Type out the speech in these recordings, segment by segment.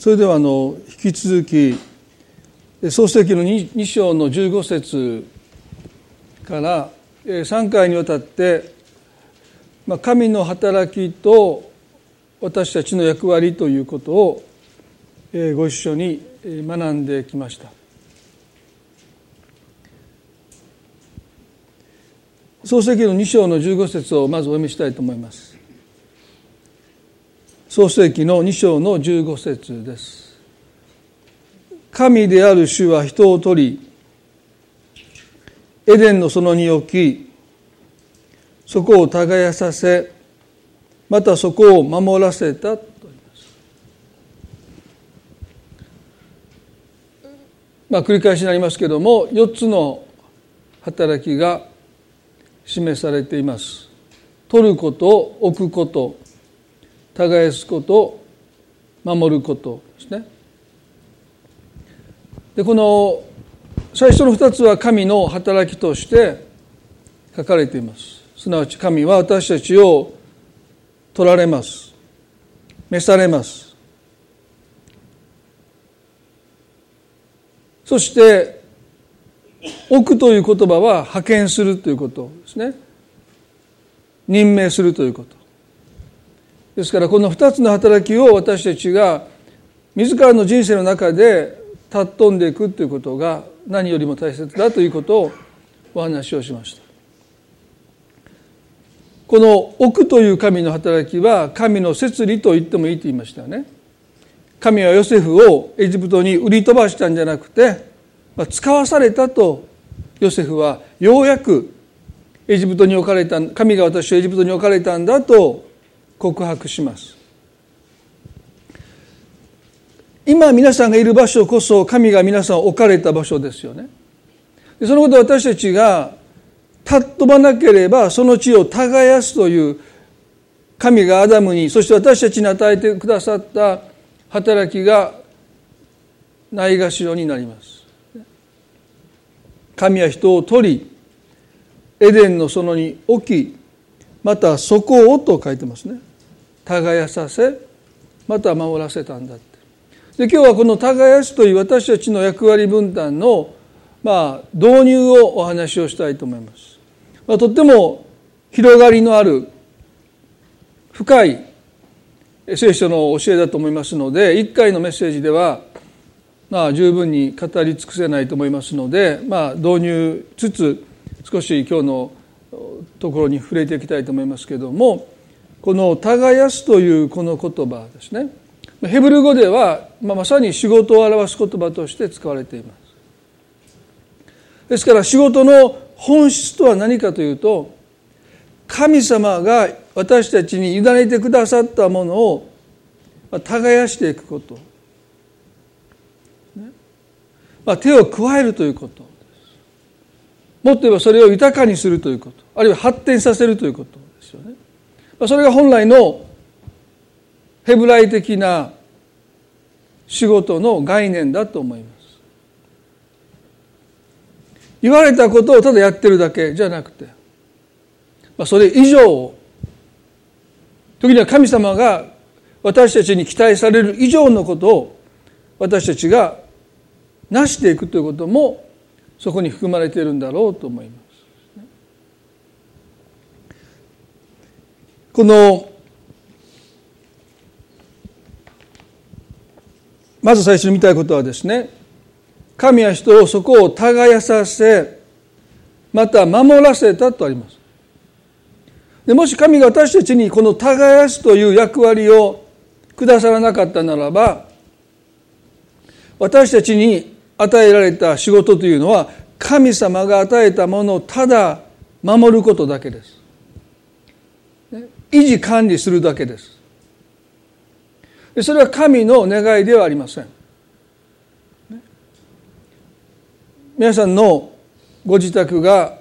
それではあの引き続き創世記の 2, 2章の15節から3回にわたって神の働きと私たちの役割ということをご一緒に学んできました。創世記の2章の15節をまずお読みしたいと思います。創世記の2章の15節です。神である主は人を取り、エデンの園に置き、そこを耕させ、またそこを守らせたと言います。まあ繰り返しになりますけれども、4つの働きが示されています。取ること、置くこと、耕すことを守ることですね。でこの最初の2つは神の働きとして書かれています。すなわち神は私たちを取られます。召されます。そして置くという言葉は派遣するということですね。任命するということ。ですからこの2つの働きを私たちが自らの人生の中で尊んでいくということが何よりも大切だということをお話をしました。この奥という神の働きは神の摂理と言ってもいいと言いましたよね。神はヨセフをエジプトに売り飛ばしたんじゃなくて使わされたとヨセフはようやくエジプトに置かれた神が私をエジプトに置かれたんだと告白します。今皆さんがいる場所こそ神が皆さん置かれた場所ですよね。そのことを私たちが尊ばなければその地を耕すという神がアダムにそして私たちに与えてくださった働きがないがしろになります。神は人を取りエデンの園に置きまたそこをと書いてますね。耕させまた守らせたんだって。で今日はこの耕すという私たちの役割分担のまあ導入をお話をしたいと思います、まあ、とっても広がりのある深い聖書の教えだと思いますので一回のメッセージではまあ十分に語り尽くせないと思いますのでまあ導入つつ少し今日のところに触れていきたいと思いますけどもこの「耕す」というこの言葉ですね。ヘブル語では、まあ、まさに仕事を表す言葉として使われています。ですから仕事の本質とは何かというと神様が私たちに委ねてくださったものを耕していくこと、まあ、手を加えるということもっと言えばそれを豊かにするということ。あるいは発展させるということですよね。それが本来のヘブライ的な仕事の概念だと思います。言われたことをただやってるだけじゃなくて、ま、それ以上時には神様が私たちに期待される以上のことを私たちが成していくということもそこに含まれているんだろうと思います。このまず最初に見たいことはですね神は人をそこを耕させまた守らせたとあります。でもし神が私たちにこの耕すという役割をくださらなかったならば私たちに与えられた仕事というのは神様が与えたものをただ守ることだけです。維持管理するだけです。それは神の願いではありません。皆さんのご自宅が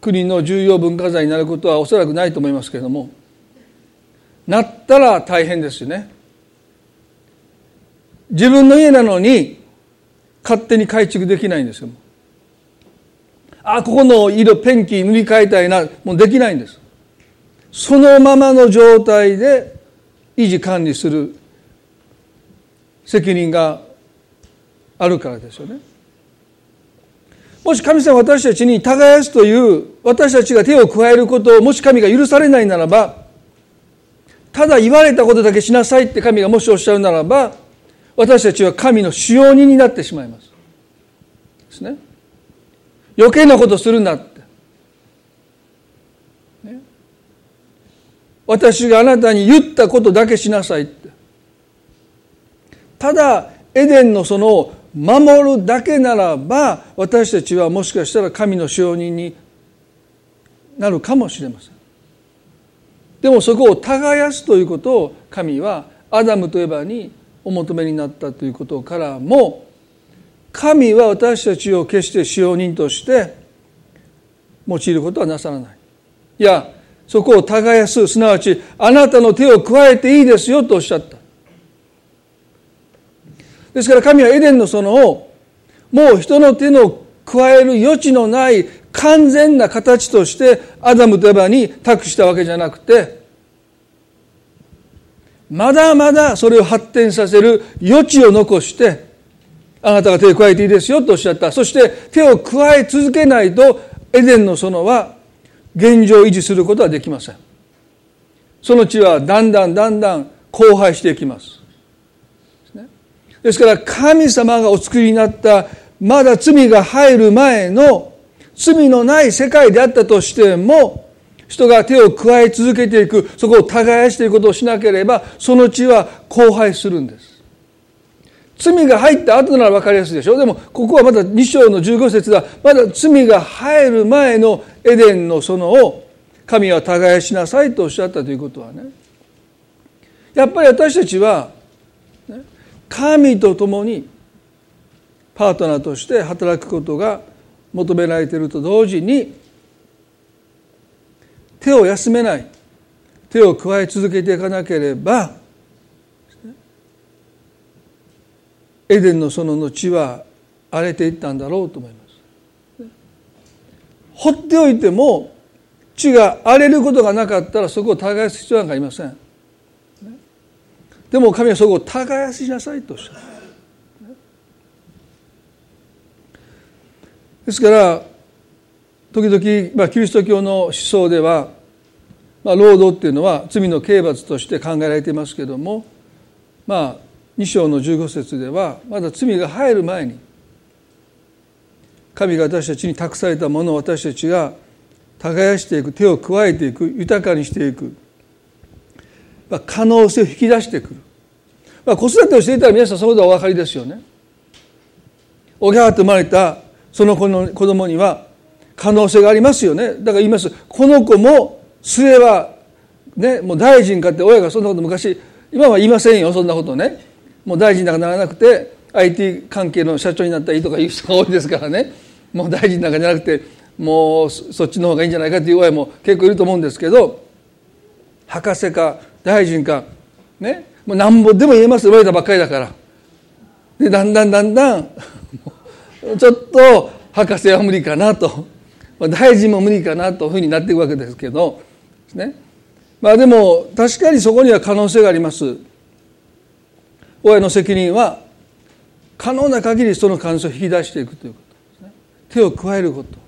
国の重要文化財になることはおそらくないと思いますけれどもなったら大変ですよね。自分の家なのに勝手に改築できないんですよ。あここの色ペンキ塗り替えたいなもうできないんです。そのままの状態で維持管理する責任があるからですよねもし神様私たちに耕すという私たちが手を加えることをもし神が許されないならばただ言われたことだけしなさいって神がもしおっしゃるならば私たちは神の使用人になってしまいます。ですね。余計なことするなって。ね、私があなたに言ったことだけしなさいって。ただエデンのその守るだけならば私たちはもしかしたら神の使用人になるかもしれません。でもそこを耕すということを神はアダムとエバにお求めになったということからも神は私たちを決して使用人として用いることはなさらない。いやそこを耕すすなわちあなたの手を加えていいですよとおっしゃった。ですから神はエデンの園をもう人の手の加える余地のない完全な形としてアダムとエバに託したわけじゃなくてまだまだそれを発展させる余地を残してあなたが手を加えていいですよとおっしゃったそして手を加え続けないとエデンの園は現状維持することはできません。その地はだんだんだんだん荒廃していきます。ですから神様がお作りになったまだ罪が入る前の罪のない世界であったとしても人が手を加え続けていくそこを耕していくことをしなければその地は荒廃するんです。罪が入った後なら分かりやすいでしょ。でもここはまだ2章の15節はまだ罪が入る前のエデンの園を神は耕しなさいとおっしゃったということはね。やっぱり私たちは神と共にパートナーとして働くことが求められていると同時に手を休めない手を加え続けていかなければエデンの園の地は荒れていったんだろうと思います。放っておいても地が荒れることがなかったらそこを耕す必要なんかありません。でも神はそこを耕しなさいとおっしゃる。ですから時々、まあ、キリスト教の思想では、まあ、労働っていうのは罪の刑罰として考えられていますけれどもまあ2章の15節ではまだ罪が入る前に神が私たちに託されたものを私たちが耕していく手を加えていく豊かにしていく、ま、可能性を引き出してくる、まあ、子育てをしていたら皆さんそこでお分かりですよね。おぎゃーと生まれたその子の子供には可能性がありますよね。だから言います。この子も末はねもう大臣かって親がそんなこと昔今は言いませんよそんなことね。もう大臣なんかならなくて IT 関係の社長になったらいいとかいう人が多いですからね。もう大臣なんかじゃなくてもうそっちの方がいいんじゃないかっていう親も結構いると思うんですけど博士か大臣かね。もうなんぼでも言えます言われたばっかりだから。でだんだんだんだんちょっと博士は無理かなと。大臣も無理かなというふうになっていくわけですけどね。まあでも確かにそこには可能性があります。親の責任は可能な限りその可能性を引き出していくということですね。手を加えること。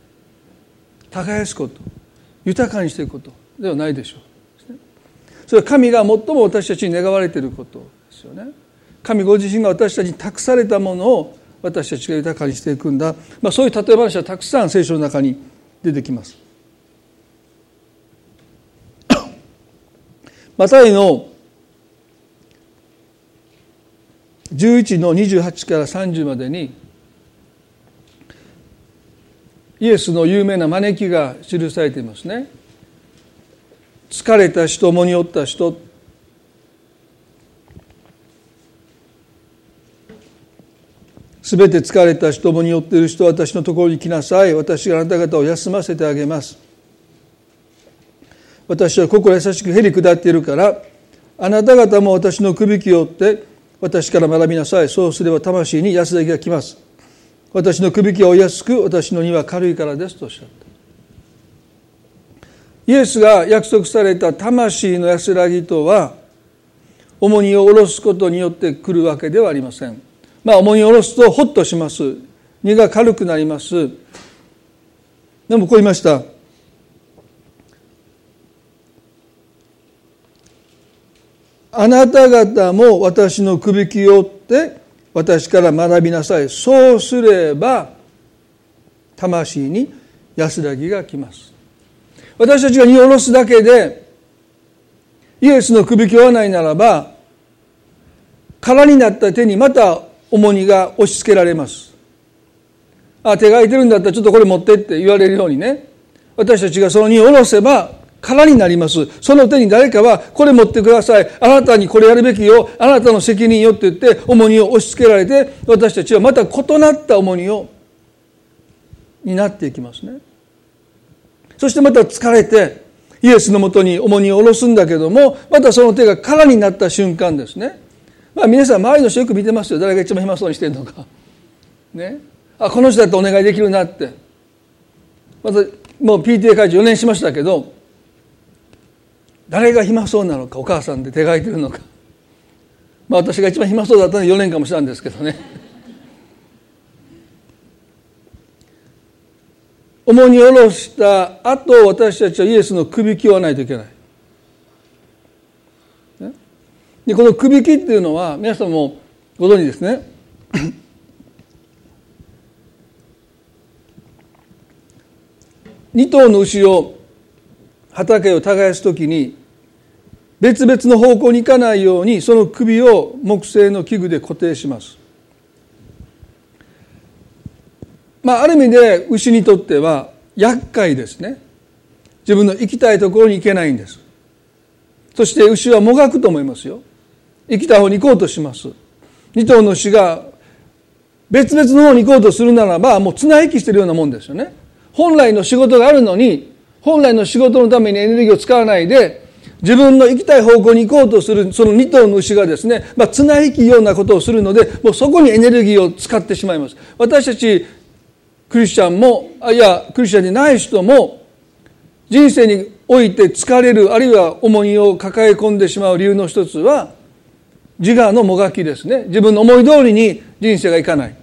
耕すこと。豊かにしていくことではないでしょう。それは神が最も私たちに願われていることですよね。神ご自身が私たちに託されたものを私たちが豊かにしていくんだ、まあ、そういう例え話はたくさん聖書の中に出てきます。マタイの11の28から30までにイエスの有名な招きが記されていますね。疲れた人、重に負った人。すべて疲れた人もによっている人。は私のところに来なさい。私があなた方を休ませてあげます。私は心優しくへり下っているからあなた方も私の首輝を追って私から学びなさい。そうすれば魂に安らぎが来ます。私の首輝はお安く私の荷は軽いからですとおっしゃった。イエスが約束された魂の安らぎとは重荷を下ろすことによって来るわけではありません。まあ重荷を下ろすとホッとします。荷が軽くなります。でもこう言いました。あなた方も私のくびきを追って私から学びなさい。そうすれば魂に安らぎが来ます。私たちが荷下ろすだけでイエスのくびきを追わないならば空になった手にまた重荷が押し付けられます。あ手が空いてるんだったらちょっとこれ持ってって言われるようにね。私たちがその荷を下ろせば空になります。その手に誰かは、これ持ってください。あなたにこれやるべきよ。あなたの責任よって言って、重荷を押し付けられて、私たちはまた異なった重荷を、になっていきますね。そしてまた疲れて、イエスのもとに重荷を下ろすんだけども、またその手が空になった瞬間ですね。まあ皆さん周りの人よく見てますよ。誰が一番暇そうにしてるのか。ね。あ、この人だってお願いできるなって。また、もう PTA 会長4年しましたけど、誰が暇そうなのかお母さんで手が空いてるのか。まあ私が一番暇そうだったのは4年かもしれないんですけどね。重荷下ろした後私たちはイエスの首きをわないといけない。でこの首きっていうのは皆さんもご存知ですね。2頭の牛を畑を耕す時に別々の方向に行かないようにその首を木製の器具で固定します。まあある意味で牛にとっては厄介ですね。自分の行きたいところに行けないんです。そして牛はもがくと思いますよ。行きた方に行こうとします。二頭の牛が別々の方に行こうとするならばもう綱引きしてるようなもんですよね。本来の仕事があるのに本来の仕事のためにエネルギーを使わないで自分の行きたい方向に行こうとするその2頭の牛がですね、まあ、綱引きようなことをするのでもうそこにエネルギーを使ってしまいます。私たちクリスチャンもいやクリスチャンでない人も人生において疲れるあるいは重荷を抱え込んでしまう理由の一つは自我のもがきですね。自分の思い通りに人生がいかない。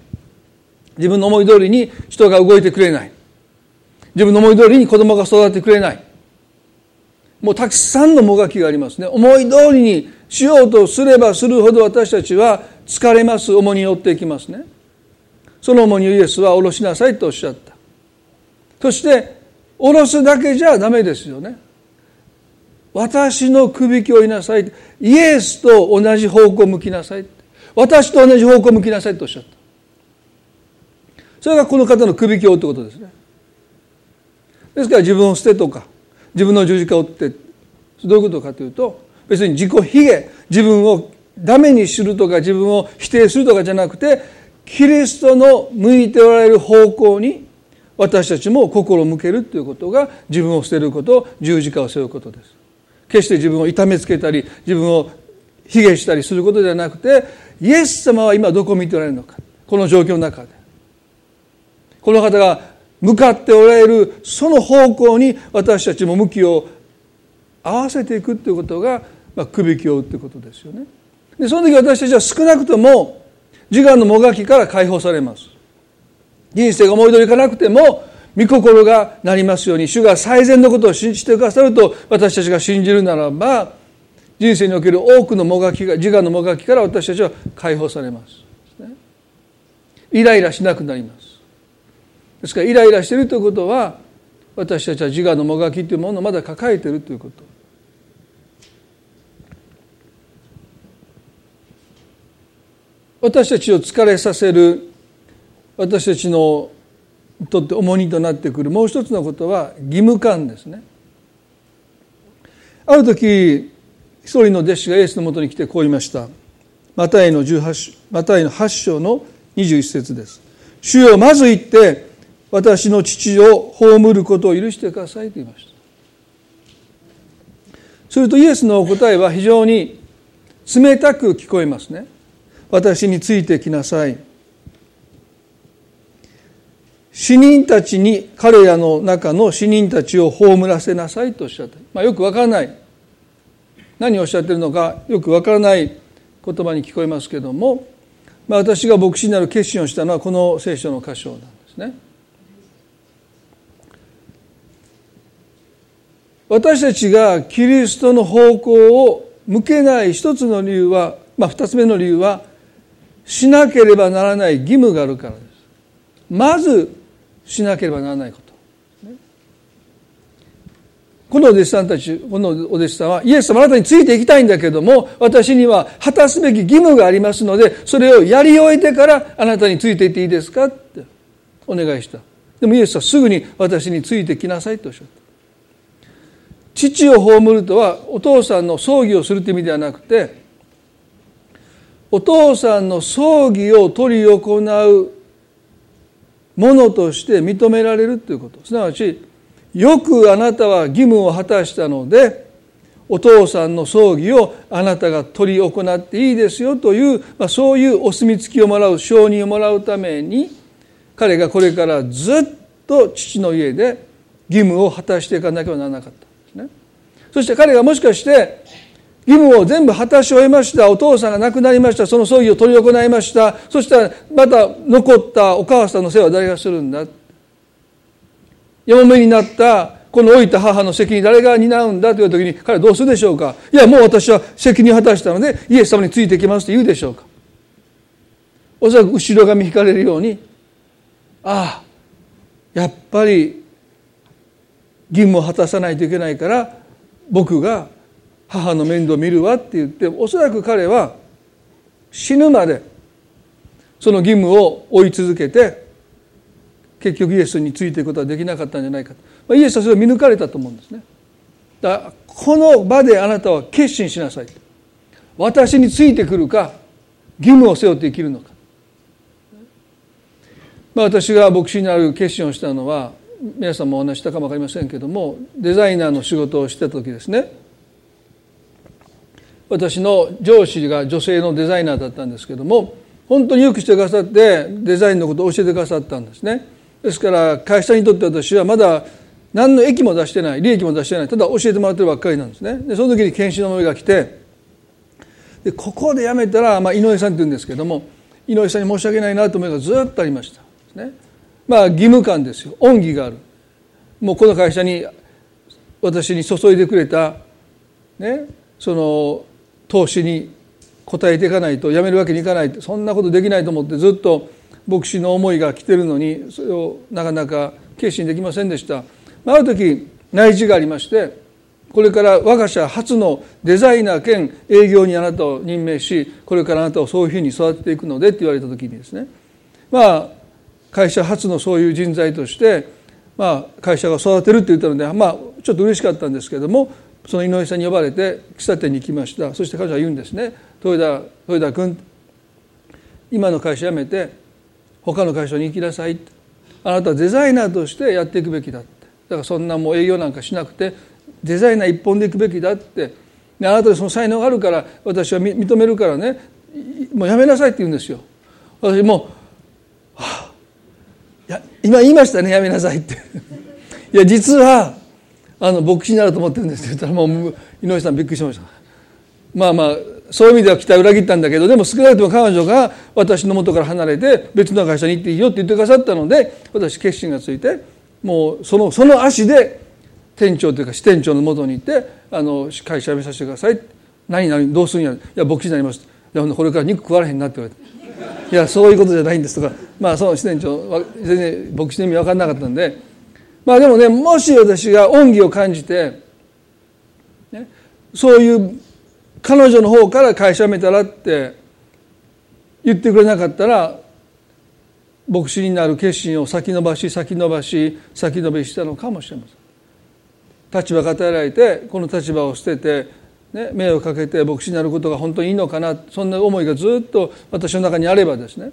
自分の思い通りに人が動いてくれない。自分の思い通りに子供が育ってくれない。もうたくさんのもがきがありますね。思い通りにしようとすればするほど私たちは疲れます。重荷に負っていきますね。その重荷をイエスは下ろしなさいとおっしゃった。そして下ろすだけじゃダメですよね。私の首きをいなさい。イエスと同じ方向を向きなさい。私と同じ方向を向きなさいとおっしゃった。それがこの方の首きをってことですね。ですから自分を捨てとか自分の十字架を追ってどういうことかというと別に自己卑下自分をダメにするとか自分を否定するとかじゃなくてキリストの向いておられる方向に私たちも心を向けるということが自分を捨てること十字架を背負うことです。決して自分を痛めつけたり自分を卑下したりすることではなくてイエス様は今どこを見ておられるのか。この状況の中で。この方が向かっておられるその方向に私たちも向きを合わせていくということが、まあ、くびきを打っていくことですよね。でその時私たちは少なくとも自我のもがきから解放されます。人生が思い通りいかなくても御心がなりますように主が最善のことを信じてくださると私たちが信じるならば人生における多くのもがきが自我のもがきから私たちは解放されます。イライラしなくなります。ですからイライラしているということは私たちは自我のもがきというものをまだ抱えているということ。私たちを疲れさせる私たちのとって重荷となってくるもう一つのことは義務感ですね。ある時一人の弟子がイエスのもとに来てこう言いました。マタイの18マタイの8章の21節です。主よまず行って私の父を葬ることを許してくださいと言いました。するとイエスのお答えは非常に冷たく聞こえますね。私についてきなさい。死人たちに彼らの中の死人たちを葬らせなさいとおっしゃった、まあ、よくわからない。何をおっしゃっているのかよくわからない言葉に聞こえますけども、まあ、私が牧師になる決心をしたのはこの聖書の箇所なんですね。私たちがキリストの方向を向けない一つの理由は、まあ、二つ目の理由はしなければならない義務があるからです。まずしなければならないこと。このお弟子さんたち、このお弟子さんは、イエス様あなたについていきたいんだけども、私には果たすべき義務がありますので、それをやり終えてからあなたについていっていいですかってお願いした。でもイエスはすぐに私についてきなさいとおっしゃった。父を葬るとはお父さんの葬儀をするという意味ではなくて、お父さんの葬儀を執り行うものとして認められるということ。すなわち、よくあなたは義務を果たしたのでお父さんの葬儀をあなたが取り行っていいですよという、まあ、そういうお墨付きをもらう承認をもらうために彼がこれからずっと父の家で義務を果たしていかなければならなかった。そして彼がもしかして義務を全部果たし終えましたお父さんが亡くなりましたその葬儀を執り行いましたそしたらまた残ったお母さんの世話は誰がするんだ？嫁になったこの老いた母の責任誰が担うんだ？という時に彼はどうするでしょうか？いやもう私は責任を果たしたのでイエス様についてきますと言うでしょうか。おそらく後ろ髪引かれるようにああやっぱり義務を果たさないといけないから僕が母の面倒を見るわって言っておそらく彼は死ぬまでその義務を追い続けて結局イエスについていくことはできなかったんじゃないか。とイエスはそれを見抜かれたと思うんですね。だからこの場であなたは決心しなさい。私についてくるか義務を背負って生きるのか、まあ、私が牧師になる決心をしたのは皆さんもお話したかも分かりませんけどもデザイナーの仕事をしてた時ですね。私の上司が女性のデザイナーだったんですけども本当によくしてくださってデザインのことを教えてくださったんですね。ですから会社にとって私はまだ何の益も出してない利益も出してないただ教えてもらってるばっかりなんですね。でその時に研修の思いが来てでここで辞めたら、まあ、井上さんって言うんですけども井上さんに申し訳ないなと思いがずっとありました。ね。まあ義務感ですよ。恩義がある。もうこの会社に私に注いでくれたねその投資に応えていかないと辞めるわけにいかないそんなことできないと思ってずっと牧師の思いが来てるのにそれをなかなか決心できませんでした。ある時内示がありましてこれから我が社初のデザイナー兼営業にあなたを任命しこれからあなたをそういうふうに育てていくのでって言われた時にですね。まあ会社初のそういう人材としてまあ会社が育てるって言ったのでまあちょっと嬉しかったんですけどもその井上さんに呼ばれて喫茶店に行きました。そして彼女は言うんですね。豊田豊田君今の会社辞めて他の会社に行きなさい。あなたはデザイナーとしてやっていくべきだって。だからそんなもう営業なんかしなくてデザイナー一本でいくべきだって。あなたにその才能があるから私は認めるからね。もうやめなさいって言うんですよ。私も、はあ、今言いましたねやめなさいって。いや実はあの牧師になると思ってるんですって言ったらもう井上さんびっくりしました。まあまあそういう意味では期待を裏切ったんだけどでも少なくとも彼女が私の元から離れて別の会社に行っていいよって言ってくださったので私決心がついてもうそのその足で店長というか支店長の元に行ってあの会社辞めさせてください。何何どうするんや。いや牧師になります。やこれから肉食われへんなって言われていやそういうことじゃないんですとかまあその支店長全然牧師の意味分かんなかったんでまあでもねもし私が恩義を感じて、ね、そういう彼女の方から会社辞めたらって言ってくれなかったら牧師になる決心を先延ばし先延ばし先延ばしたのかもしれません。立場が与えられてこの立場を捨てて、ね、迷惑かけて牧師になることが本当にいいのかなそんな思いがずっと私の中にあればですね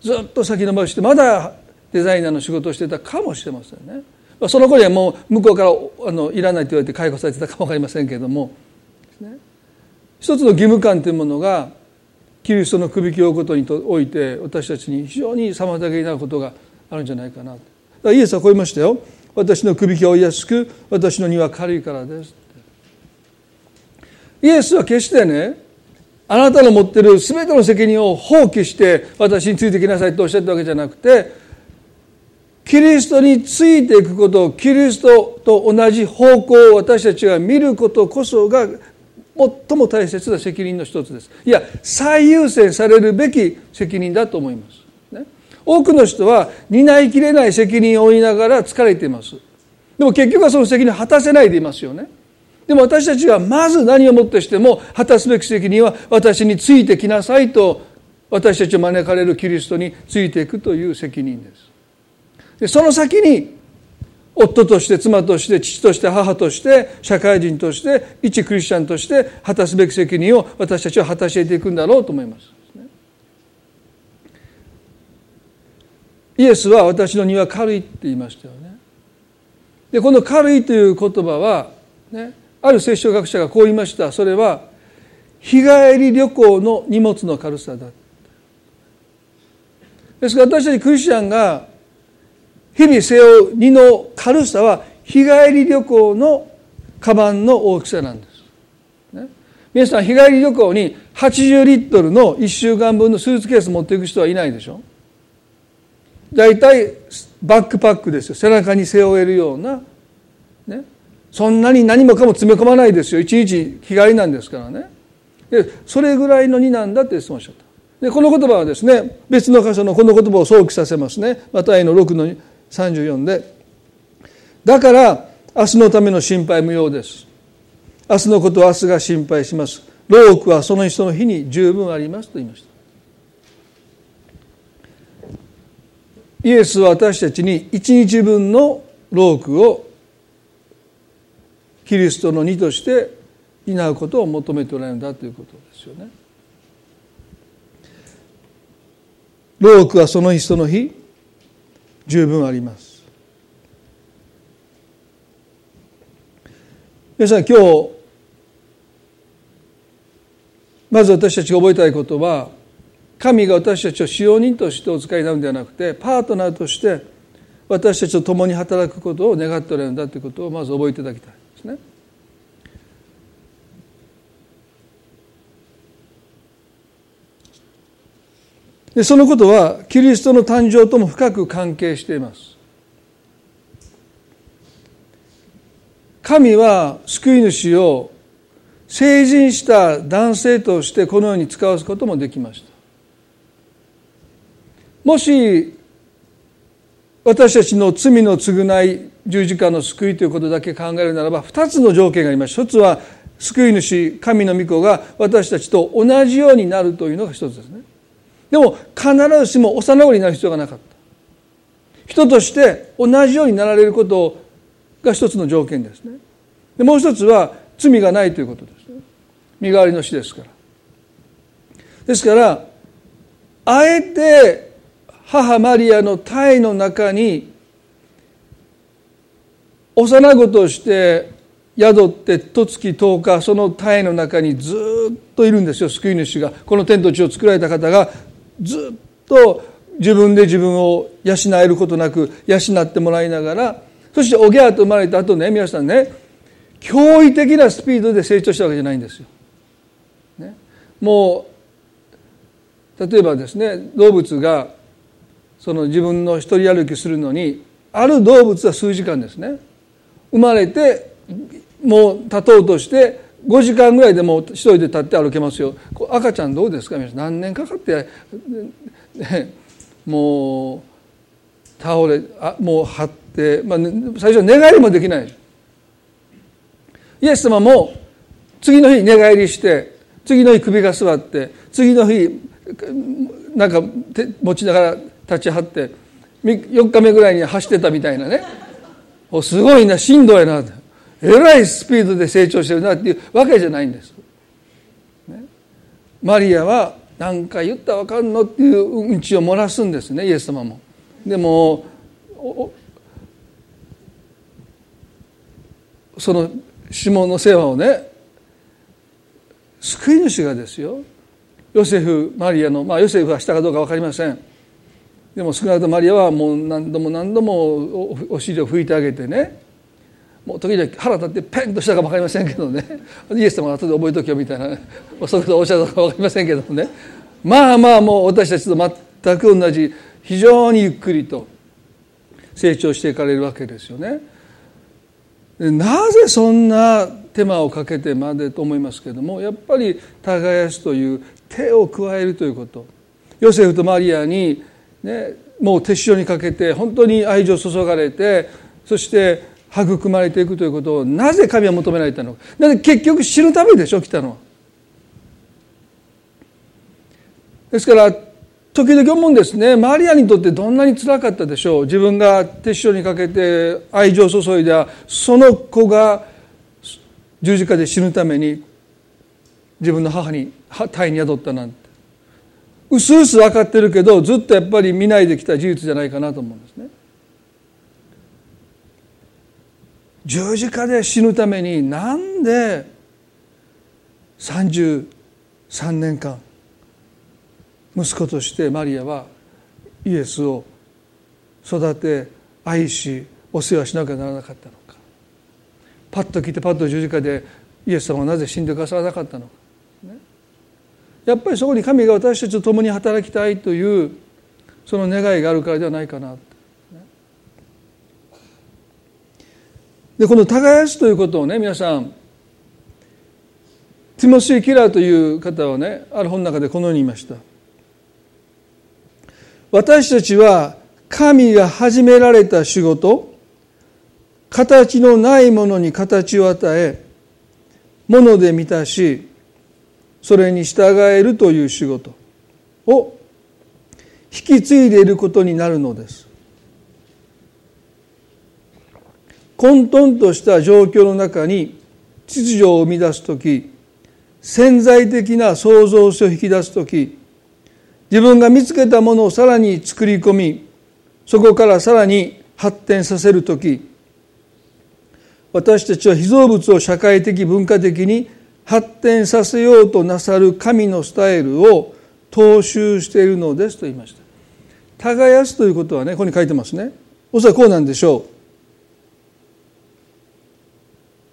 ずっと先延ばしてまだデザイナーの仕事をしてたかもしれませんね。その頃にはもう向こうからあのいらないと言われて解雇されてたかも分かりませんけれども一つの義務感というものがキリストの首輝を追うことにおいて私たちに非常に妨げになることがあるんじゃないかな。とイエスはこう言いましたよ。私の首輝は追いやすく私の荷は軽いからです。イエスは決してねあなたの持ってる全ての責任を放棄して私についてきなさいとおっしゃったわけじゃなくてキリストについていくことキリストと同じ方向を私たちが見ることこそが最も大切な責任の一つです。いや最優先されるべき責任だと思います、ね、多くの人は担いきれない責任を負いながら疲れています。でも結局はその責任を果たせないでいますよね。でも私たちはまず何をもってしても果たすべき責任は私についてきなさいと私たちを招かれるキリストについていくという責任です。でその先に夫として妻として父として母として社会人として一クリスチャンとして果たすべき責任を私たちは果たしていくんだろうと思います。イエスは私の荷は軽いって言いましたよね。でこの軽いという言葉はねある聖書学者がこう言いました。それは日帰り旅行の荷物の軽さだ。ですから私たちクリスチャンが日々背負う荷の軽さは日帰り旅行のカバンの大きさなんです、ね、皆さん日帰り旅行に80リットルの1週間分のスーツケース持っていく人はいないでしょ。大体バックパックですよ。背中に背負えるような。ね。そんなに何もかも詰め込まないですよ。一日日帰りなんですからね。でそれぐらいの2なんだって質問おっしゃった。でこの言葉はですね別の箇所のこの言葉を想起させますね。マタイの6の34でだから明日のための心配無用です。明日のことは明日が心配します。労苦はその人の日に十分ありますと言いました。イエスは私たちに一日分の労苦をキリストの荷として担うことを求めておられるんだということですよね。労苦はその日その日十分あります。皆さん今日まず私たちが覚えたいことは神が私たちを使用人としてお使いになるんではなくてパートナーとして私たちと共に働くことを願っておられるんだということをまず覚えていただきたい。ですね。でそのことはキリストの誕生とも深く関係しています。神は救い主を成人した男性としてこのように使わすこともできました。もし私たちの罪の償い十字架の救いということだけ考えるならば2つの条件があります。一つは救い主神の御子が私たちと同じようになるというのが一つですね。でも必ずしも幼子になる必要がなかった。人として同じようになられることが一つの条件ですね。でもう一つは罪がないということです身代わりの死ですから。ですからあえて母マリアの体の中に幼子として宿って十月10日その体の中にずっといるんですよ。救い主が。この天と地を作られた方がずっと自分で自分を養えることなく養ってもらいながらそしておぎゃーと生まれた後ね皆さんね驚異的なスピードで成長したわけじゃないんですよ。ね、もう例えばですね動物がその自分の一人歩きするのにある動物は数時間ですね。生まれてもう立とうとして5時間ぐらいでもう一人で立って歩けますよ。赤ちゃんどうですか？皆さん。何年かかって、もう倒れあもう張って、まあ、最初寝返りもできない。イエス様も次の日寝返りして次の日首が座って次の日なんか持ちながら立ちはって4日目ぐらいに走ってたみたいなね。すごいな振動やな。えらいスピードで成長してるなっていうわけじゃないんです。ね、マリアは何か言ったらわかんのっていううんちを漏らすんですねイエス様も。でもその下の世話をね救い主がですよ。ヨセフマリアのまあヨセフはしたかどうか分かりません。でも少なくともマリアはもう何度も何度もお尻を拭いてあげてね。もう時々腹立ってペンとしたか分かりませんけどね。イエス様が後で覚えとけよみたいなそういうことをおっしゃったか分かりませんけどもね。まあまあもう私たちと全く同じ非常にゆっくりと成長していかれるわけですよね。なぜそんな手間をかけてまでと思いますけれどもやっぱり耕すという手を加えるということ。ヨセフとマリアに、ね、もう手塩にかけて本当に愛情を注がれてそして育まれていくということをなぜ神は求められたのか。なぜ結局死ぬためでしょ来たのは。ですから時々思うんですね。マリアにとってどんなにつらかったでしょう。自分が手塩にかけて愛情を注いだその子が十字架で死ぬために自分の母に体に宿ったなんて。うすうす分かってるけどずっとやっぱり見ないできた事実じゃないかなと思うんですね。十字架で死ぬためになんで33年間息子としてマリアはイエスを育て愛しお世話しなきゃならなかったのかパッと聞いてパッと十字架でイエス様はなぜ死んでくださらなかったのか、やっぱりそこに神が私たちと共に働きたいというその願いがあるからではないかなでこの耕すということをね皆さんティモシー・キラーという方はねある本の中でこのように言いました。私たちは神が始められた仕事形のないものに形を与えもので満たしそれに従えるという仕事を引き継いでいることになるのです。混沌とした状況の中に秩序を生み出す時潜在的な創造性を引き出す時自分が見つけたものをさらに作り込みそこからさらに発展させる時私たちは被造物を社会的文化的に発展させようとなさる神のスタイルを踏襲しているのですと言いました。耕すということはねここに書いてますね。おそらくこうなんでしょ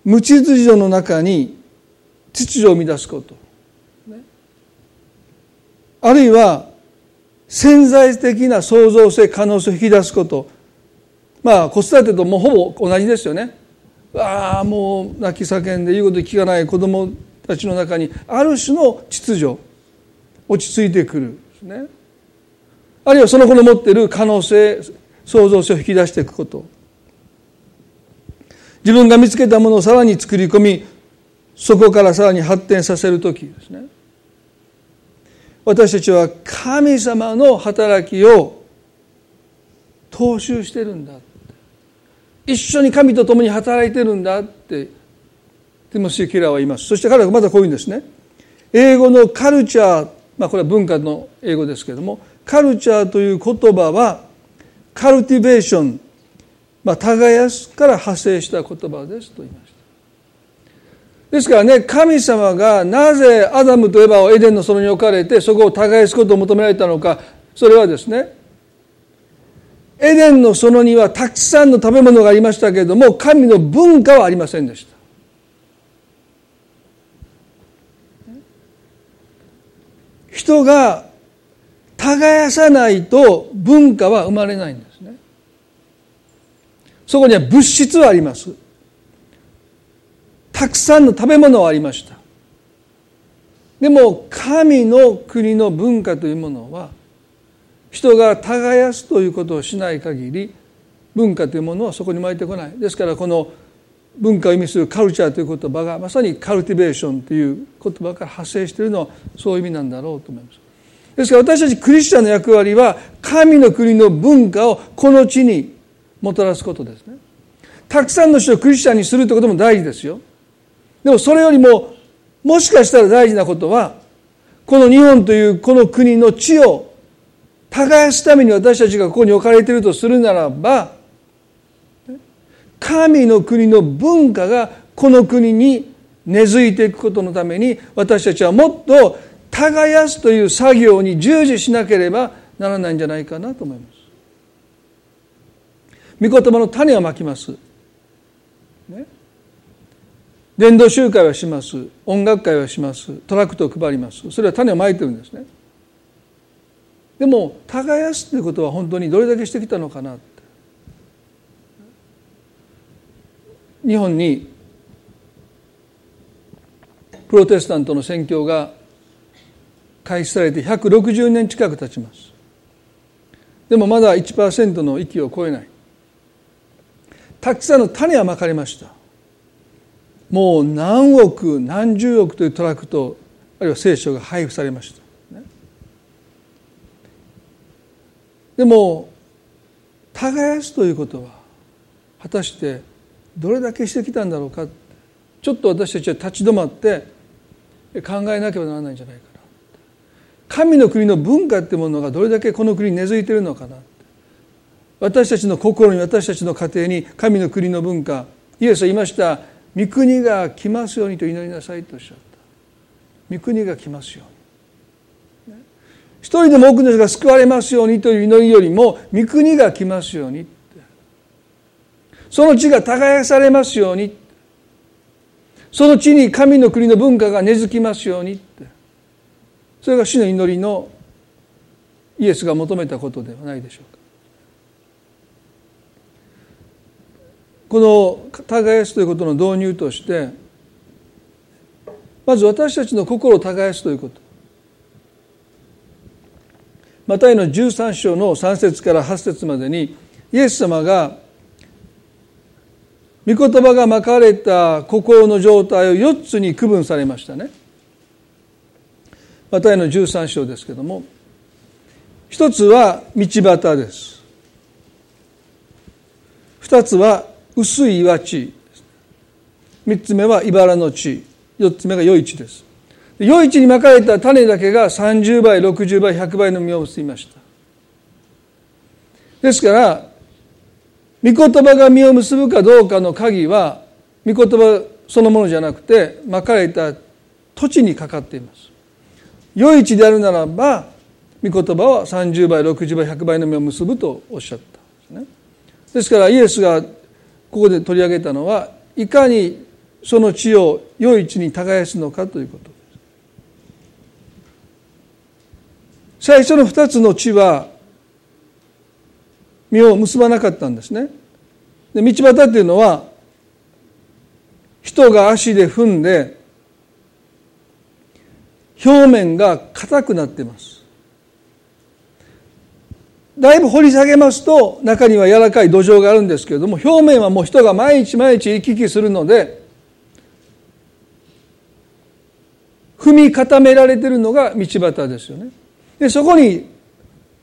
う。無秩序の中に秩序を生み出すこと。あるいは潜在的な創造性可能性を引き出すこと。まあ子育てともほぼ同じですよね。ああもう泣き叫んで言うこと聞かない子供たちの中にある種の秩序落ち着いてくるですね。あるいはその子の持っている可能性創造性を引き出していくこと。自分が見つけたものをさらに作り込みそこからさらに発展させる時ですね。私たちは神様の働きを踏襲してるんだ一緒に神と共に働いてるんだってティモシー・キラーは言います。そして彼はまたこういうんですね。英語のカルチャー、まあ、これは文化の英語ですけれどもカルチャーという言葉はカルティベーション、まあ、耕すから派生した言葉ですと言いました。ですからね神様がなぜアダムとエバをエデンの園に置かれてそこを耕すことを求められたのかそれはですねエデンの園にはたくさんの食べ物がありましたけれども神の文化はありませんでした。人が耕さないと文化は生まれないんですね。そこには物質はあります。たくさんの食べ物はありました。でも神の国の文化というものは人が耕すということをしない限り文化というものはそこに生まれてこない。ですからこの文化を意味するカルチャーという言葉がまさにカルティベーションという言葉から発生しているのはそういう意味なんだろうと思います。ですから私たちクリスチャンの役割は神の国の文化をこの地にもたらすことですね。たくさんの人をクリスチャンにするということも大事ですよ。でもそれよりももしかしたら大事なことはこの日本というこの国の地を耕すために私たちがここに置かれているとするならば神の国の文化がこの国に根付いていくことのために私たちはもっと耕すという作業に従事しなければならないんじゃないかなと思います。御言葉の種をまきます。ね。伝道集会はします。音楽会はします。トラクトを配ります。それは種をまいてるんですね。でも耕すということは本当にどれだけしてきたのかなって。日本にプロテスタントの宣教が開始されて160年近く経ちます。でもまだ1%の域を超えない。たくさんの種はまかれました。もう何億何十億というトラクトあるいは聖書が配布されました、でも耕すということは果たしてどれだけしてきたんだろうか。ちょっと私たちは立ち止まって考えなければならないんじゃないかな。神の国の文化ってものがどれだけこの国に根付いてるのかな。私たちの心に私たちの家庭に神の国の文化イエスは言いました。御国が来ますようにと祈りなさいとおっしゃった。御国が来ますように。一人でも多くの人が救われますようにという祈りよりも御国が来ますように。その地が耕されますように。その地に神の国の文化が根付きますように。それが主の祈りのイエスが求めたことではないでしょうか。この耕すということの導入としてまず私たちの心を耕すということ。マタイの13章の3節から8節までにイエス様が御言葉がまかれた心の状態を4つに区分されましたね。マタイの13章ですけども一つは道端です。二つは薄い岩地三つ目は茨の地四つ目が余市です余市にまかれた種だけが30倍60倍100倍の実を結びました。ですから御言葉が実を結ぶかどうかの鍵は御言葉そのものじゃなくてまかれた土地にかかっています。余市であるならば御言葉は30倍60倍100倍の実を結ぶとおっしゃった。ですねですからイエスがここで取り上げたのはいかにその地を良い地に耕すのかということです最初の2つの地は実を結ばなかったんですね。で道端っていうのは人が足で踏んで表面が硬くなってます。だいぶ掘り下げますと中には柔らかい土壌があるんですけれども表面はもう人が毎日毎日行き来するので踏み固められているのが道端ですよね。でそこに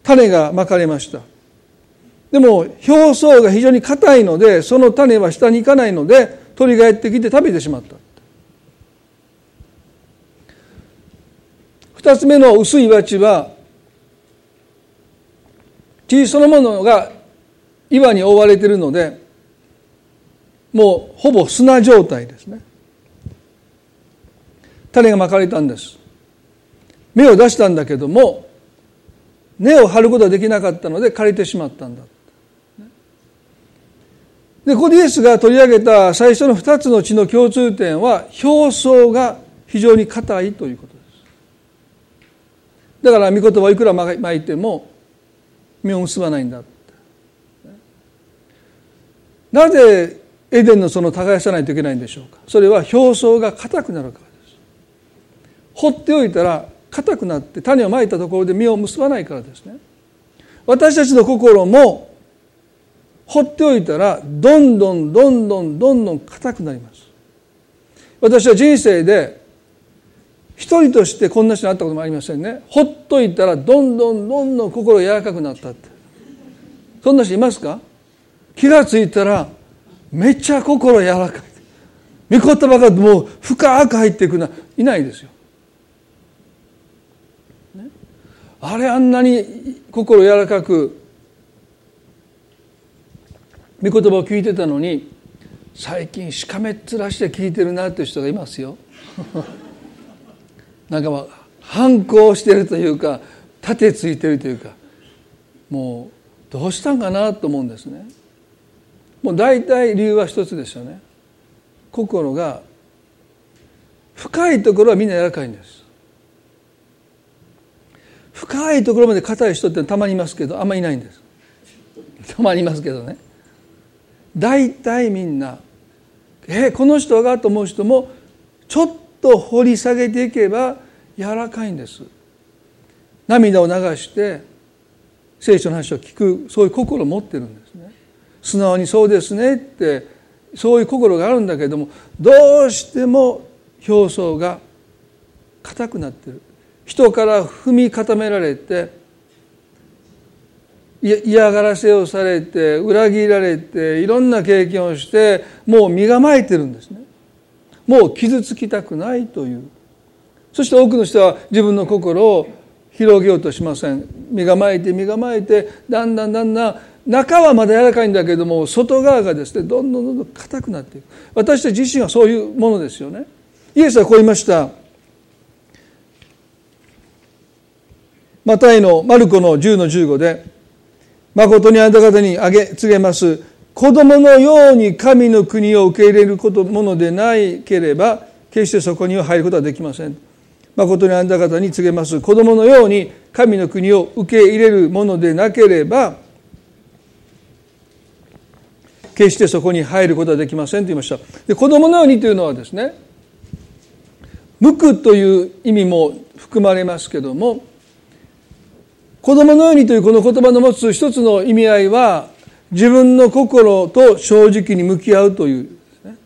種がまかれました。でも表層が非常に硬いのでその種は下に行かないので鳥がやってきて食べてしまった。二つ目の薄い岩地は地そのものが岩に覆われているのでもうほぼ砂状態ですね。種がまかれたんです。芽を出したんだけども根を張ることができなかったので枯れてしまったんだ。でここでイエスが取り上げた最初の2つの地の共通点は表層が非常に硬いということです。だから御言葉をいくら巻いても実を結ばないんだなぜエデンのその耕さないといけないんでしょうか。それは表層が硬くなるからです。放っておいたら硬くなって種をまいたところで実を結ばないからですね。私たちの心も放っておいたらどんどんどんどんどんどん硬くなります。私は人生で一人としてこんな人に会ったこともありませんね。ほっといたらどんどんどんどん心柔らかくなったって。そんな人いますか？気がついたらめっちゃ心柔らかい。御言葉がもう深く入っていくないないですよ、ね、あれあんなに心柔らかく御言葉を聞いてたのに最近しかめっ面して聞いてるなという人がいますよ。なんか反抗してるというか盾ついてるというかもうどうしたんかなと思うんですね。もう大体理由は一つですよね。心が深いところはみんな柔らかいんです。深いところまで硬い人ってたまにいますけどあんまりいないんです。たまにいますけどね。大体みんなえこの人がと思う人もちょっと掘り下げていけば柔らかいんです。涙を流して聖書の話を聞くそういう心を持ってるんですね。素直にそうですねってそういう心があるんだけれどもどうしても表層が硬くなってる。人から踏み固められて嫌がらせをされて裏切られていろんな経験をしてもう身構えてるんですね。もう傷つきたくないという。そして多くの人は自分の心を広げようとしません。身構えて身構えてだんだんだんだん中はまだ柔らかいんだけども外側がですねどんどんどんどん硬くなっていく。私たち自身はそういうものですよね。イエスはこう言いました。マタイのマルコの10の15で誠にあなた方にあげ告げます。子供のように神の国を受け入れることものでないければ決してそこには入ることはできません。誠にあなた方に告げます。子供のように神の国を受け入れるものでなければ決してそこに入ることはできません。と言いました。で子供のようにというのはですね無垢という意味も含まれますけども子供のようにというこの言葉の持つ一つの意味合いは自分の心と正直に向き合うという、ね、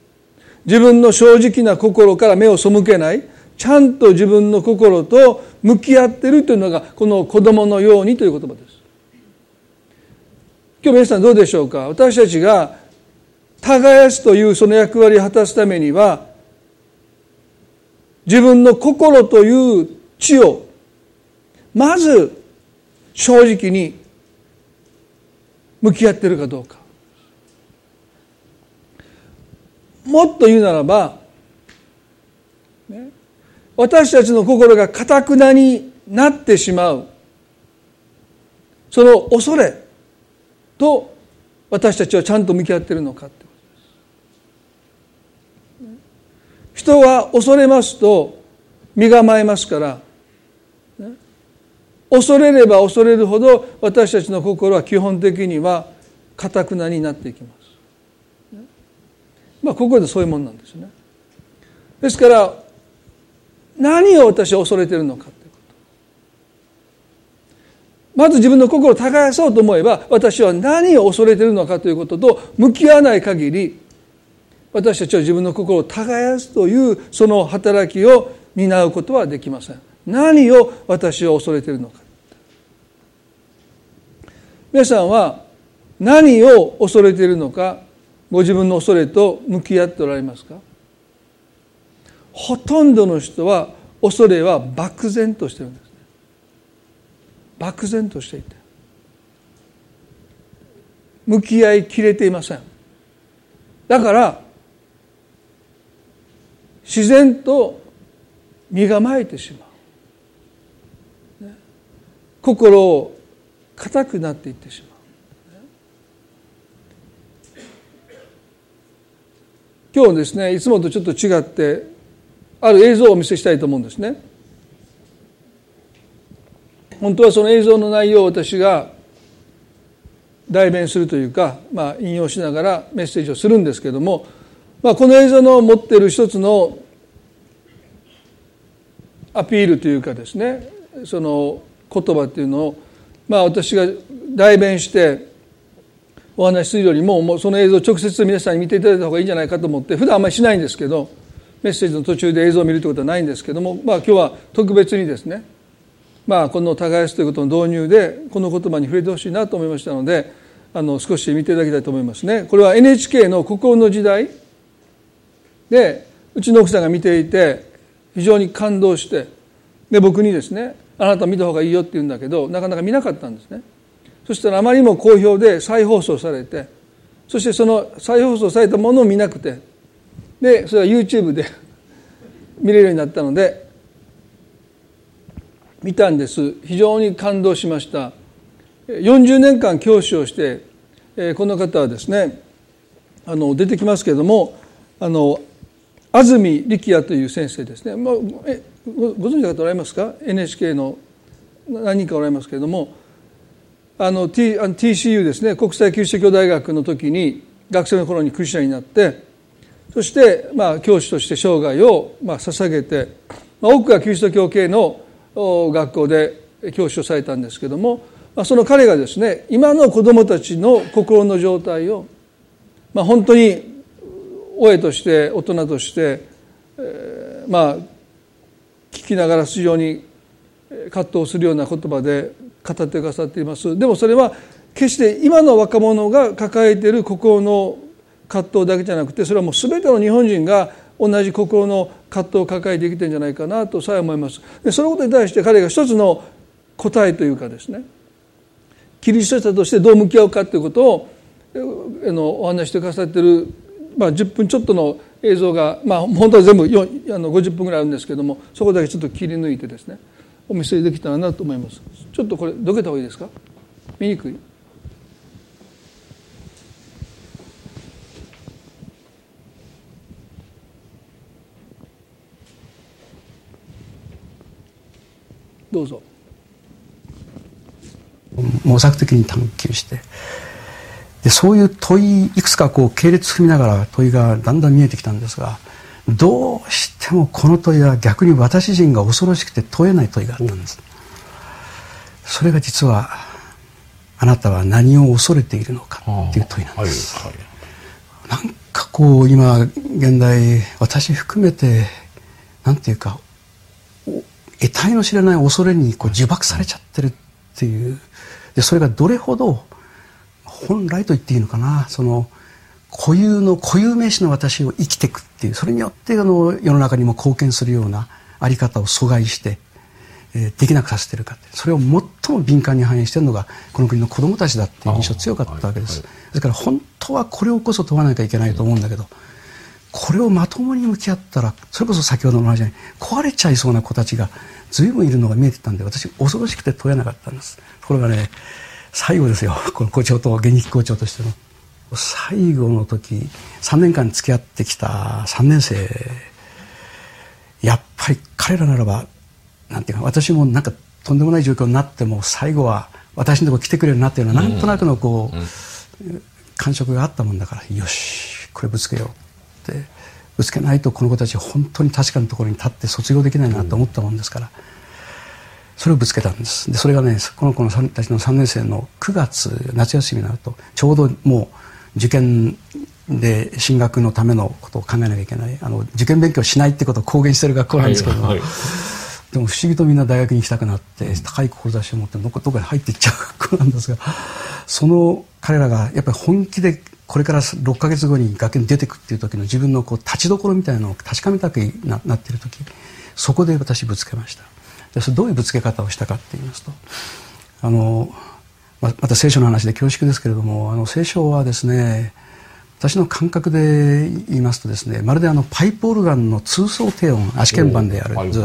自分の正直な心から目を背けない。ちゃんと自分の心と向き合っているというのがこの子供のようにという言葉です。今日皆さんどうでしょうか？私たちが耕すというその役割を果たすためには自分の心という地をまず正直に向き合っているかどうか。もっと言うならば、私たちの心がかたくなになってしまうその恐れと私たちはちゃんと向き合っているのかって。人は恐れますと身構えますから恐れれば恐れるほど私たちの心は基本的にはかたくなになっていきます。まあここでそういうもんなんですね。ですから何を私は恐れてるのかということまず自分の心を耕そうと思えば私は何を恐れてるのかということと向き合わない限り私たちは自分の心を耕すというその働きを担うことはできません。何を私は恐れているのか。皆さんは何を恐れているのかご自分の恐れと向き合っておられますか？ほとんどの人は恐れは漠然としてるんですね。漠然としていて。向き合いきれていません。だから自然と身構えてしまう。心を硬くなっていってしまう。今日ですねいつもとちょっと違ってある映像をお見せしたいと思うんですね。本当はその映像の内容を私が代弁するというか、まあ、引用しながらメッセージをするんですけども、まあ、この映像の持っている一つのアピールというかですねその言葉っていうのを、まあ、私が代弁してお話しするよりももうその映像を直接皆さんに見ていただいた方がいいんじゃないかと思って普段あんまりしないんですけどメッセージの途中で映像を見るということはないんですけども、まあ、今日は特別にですね、まあ、この耕すということの導入でこの言葉に触れてほしいなと思いましたのであの少し見ていただきたいと思いますね。これは NHK の心の時代でうちの奥さんが見ていて非常に感動してで僕にですねあなた見た方がいいよって言うんだけどなかなか見なかったんですね。そしたらあまりにも好評で再放送されてそしてその再放送されたものを見なくてでそれは YouTube で 見れるようになったので見たんです。非常に感動しました。40年間教師をしてこの方はですねあの出てきますけれどもあの安住力也という先生ですね、まあ、ごご存知の方おられますか？NHK の何人かおられますけれども。あの、T、あの TCU ですね。国際キリスト教大学の時に学生の頃にクリスチャンになってそして、まあ、教師として生涯を、まあ、捧げて、まあ、多くがキリスト教系の学校で教師をされたんですけども、まあ、その彼がですね今の子どもたちの心の状態を、まあ、本当に親として大人として、えー、まあ聞きながら非常に葛藤するような言葉で語ってくださっています。でもそれは決して今の若者が抱えている心の葛藤だけじゃなくてそれはもう全ての日本人が同じ心の葛藤を抱えてきてるんじゃないかなとさえ思います。でそのことに対して彼が一つの答えというかですねキリスト者としてどう向き合うかということをあのお話してくださっている、まあ、10分ちょっとの映像が、まあ、本当は全部あの50分ぐらいあるんですけどもそこだけちょっと切り抜いてですねお見せできたらなと思います。ちょっとこれどけた方がいいですか？見にくい？どうぞ。模索的に探求してでそういう問いいくつかこう系列踏みながら問いがだんだん見えてきたんですがどうしてもこの問いは逆に私自身が恐ろしくて問えない問いがあったんです。それが実はあなたは何を恐れているのかっていう問いなんです。はいはい、なんかこう今現代私含めてなんていうか得体の知れない恐れにこう呪縛されちゃってるっていうでそれがどれほど本来と言っていいのかなその固有の固有名詞の私を生きていくっていうそれによってあの世の中にも貢献するようなあり方を阻害して、えー、できなくさせてるかそれを最も敏感に反映しているのがこの国の子どもたちだっていう印象強かったわけです、ですから本当はこれをこそ問わなきゃいけないと思うんだけどこれをまともに向き合ったらそれこそ先ほどの話に壊れちゃいそうな子たちが随分いるのが見えてたんで私恐ろしくて問えなかったんです。ところがね最後ですよ。この校長と現役校長としての。最後の時3年間付き合ってきた3年生。やっぱり彼らならばなんていうか私もなんかとんでもない状況になっても最後は私のとこ来てくれるなっていうのはなんとなくのこう、感触があったもんだからよしこれぶつけようって。ぶつけないとこの子たち本当に確かなところに立って卒業できないなと思ったもんですから。それをぶつけたんです。でそれがねこの子のたちの3年生の9月夏休みになるとちょうどもう受験で進学のためのことを考えなきゃいけない。あの受験勉強しないってことを公言してる学校なんですけど。も、はいはい、でも不思議とみんな大学に行きたくなって高い志を持ってどこどこに入っていっちゃう学校なんですがその彼らがやっぱり本気でこれから6か月後に学校に出てくっていう時の自分のこう立ちどころみたいなのを確かめたくななっている時そこで私ぶつけました。でそれどういうぶつけ方をしたかって言いますとあのまた聖書の話で恐縮ですけれどもあの聖書はですね私の感覚で言いますとですねまるであのパイプオルガンの通奏低音足鍵盤であるず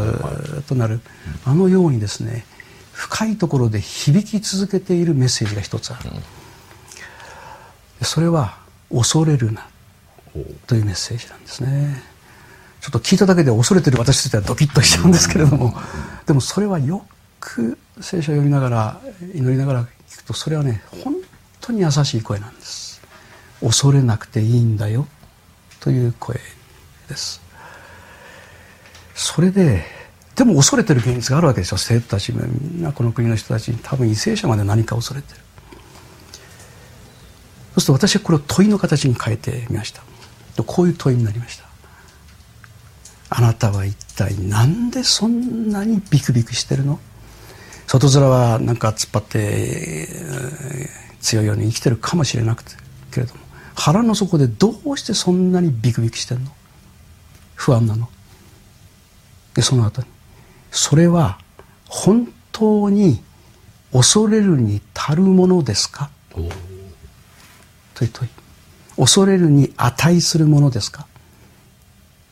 っとなるあのようにですね深いところで響き続けているメッセージが一つある。それは「恐れるな」というメッセージなんですねちょっと聞いただけで恐れてる私としてはドキッとしちゃうんですけれども。でもそれはよく聖書を読みながら祈りながら聞くとそれはね本当に優しい声なんです。恐れなくていいんだよという声です。それででも恐れてる現実があるわけですよ。生徒たちもみんなこの国の人たちに多分為政者まで何か恐れてる。そうすると私はこれを問いの形に変えてみました。こういう問いになりましたあなたは一体なんでそんなにビクビクしてるの？外面はなんか突っ張って強いように生きてるかもしれなくてけれども腹の底でどうしてそんなにビクビクしてるの？不安なの。でその後にそれは本当に恐れるに足るものですか？という問い恐れるに値するものですか？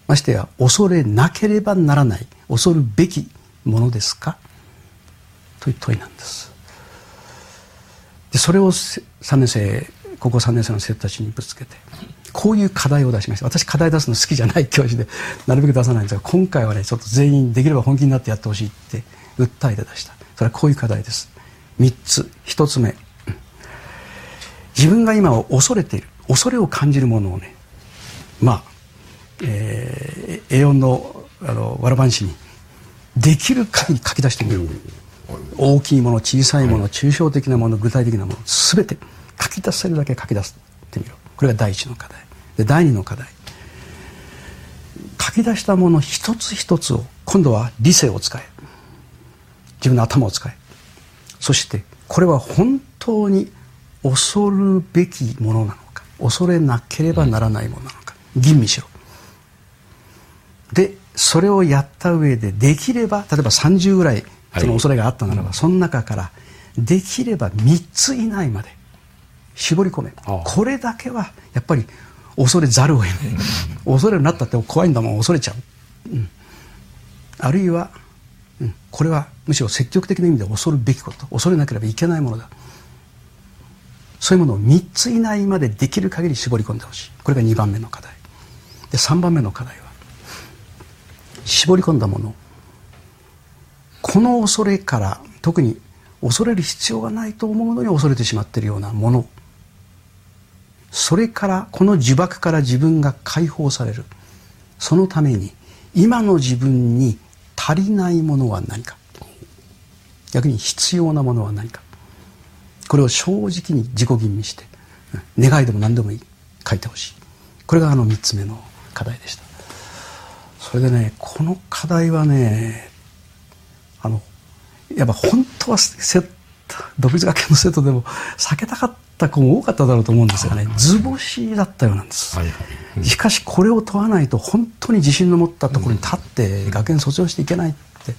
ましてや恐れなければならない恐るべきものですか？という問いなんです。でそれを3年生高校3年生の生徒たちにぶつけてこういう課題を出しました。私課題出すの好きじゃない教師でなるべく出さないんですが今回はねちょっと全員できれば本気になってやってほしいって訴えて出した。それはこういう課題です。3つ。1つ目。自分が今恐れている。恐れを感じるものをねまあ、えー、A4 のあのわらばんしにできる限り書き出してみる、大きいもの小さいもの、抽象的なもの具体的なもの全て書き出せるだけ書き出してみろこれが第一の課題。で第二の課題。書き出したもの一つ一つを今度は理性を使え。自分の頭を使え。そしてこれは本当に恐るべきものなのか恐れなければならないものなのか吟味しろでそれをやった上でできれば例えば30ぐらいその恐れがあったならば、はい、その中からできれば3つ以内まで絞り込め。これだけはやっぱり恐れざるを得ない。恐れるなったって怖いんだもん恐れちゃう、うん、あるいは、うん、これはむしろ積極的な意味で恐るべきこと。恐れなければいけないものだ。そういうものを3つ以内までできる限り絞り込んでほしい。これが2番目の課題。で3番目の課題は絞り込んだもの。この恐れから特に恐れる必要がないと思うのに恐れてしまっているようなもの。それからこの呪縛から自分が解放される。そのために今の自分に足りないものは何か。逆に必要なものは何か。これを正直に自己吟味して願いでも何でもいい。書いてほしい。これがあの3つ目の課題でした。それでねこの課題はねあのやっぱ本当は独立学園の生徒でも避けたかった子も多かっただろうと思うんですがね。図星だったようなんです、はいはい。うん、しかしこれを問わないと本当に自信の持ったところに立って学園卒業していけないって。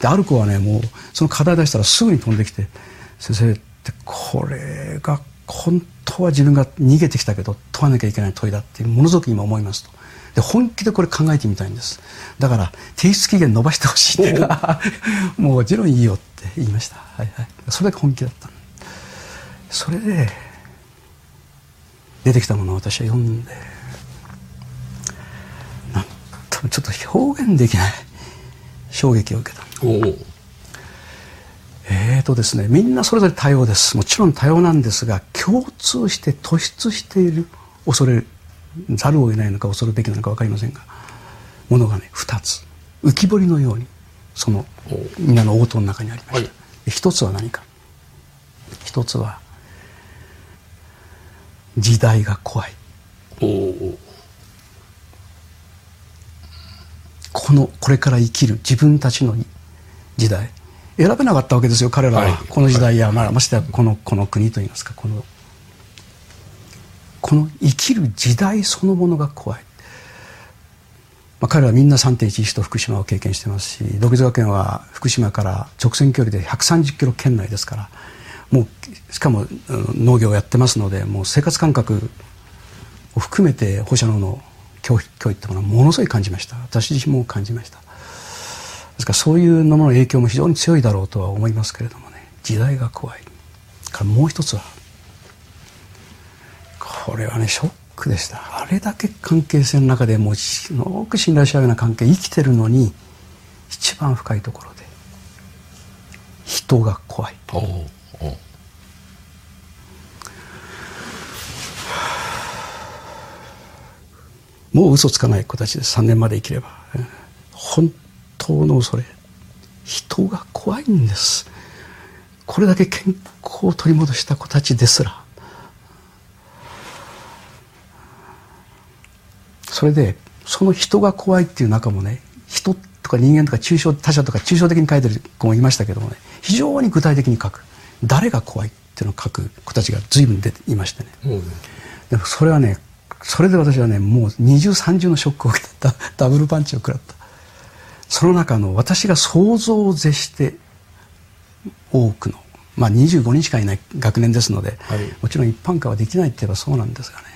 である子はねもうその課題出したらすぐに飛んできて「先生ってこれが本当は自分が逃げてきたけど問わなきゃいけない問いだってものすごく今思います」と。で本気でこれ考えてみたいんです。だから提出期限延ばしてほしいってもちろんいいよって言いました、はいはい、それだけ本気だったそれで出てきたものを私は読んでなんとちょっと表現できない 衝撃を受けたえーとですねみんなそれぞれ多様です。もちろん多様なんですが共通して突出している恐れざるを得ないのか恐るべきなのか分かりませんがものがね2つ。浮き彫りのようにその皆の応答の中にありました、はい、一つは何か。一つは時代が怖い。このこれから生きる自分たちの時代。選べなかったわけですよ彼らは、はい、この時代や、まあ、ましてやこのこの国といいますかこのこの生きる時代そのものが怖い、まあ、彼はみんな3.11と福島を経験してますし独自学園は福島から直線距離で130キロ圏内ですからもうしかも農業をやってますのでもう生活感覚を含めて放射能の脅威脅威ってものはものすごい感じました。私自身も感じました。ですからそういうのの影響も非常に強いだろうとは思いますけれどもね時代が怖い。からもう一つはこれはねショックでした。あれだけ関係性の中でもうすごく信頼し合うような関係生きてるのに一番深いところで人が怖い。もう嘘つかない子たちです。3年まで生きれば。本当の恐れ。人が怖いんです。これだけ健康を取り戻した子たちですらそれでその人が怖いっていう中もね人とか人間とか抽象他者とか抽象的に書いてる子もいましたけどもね非常に具体的に書く。誰が怖いっていうのを書く子たちが随分出ていましてね、うん、でもそれはねそれで私はねもう二重三重のショックを受けた ダブルパンチを食らった。その中の私が想像を絶して多くのまあ25人しかいない学年ですので、はい、もちろん一般化はできないって言えばそうなんですがね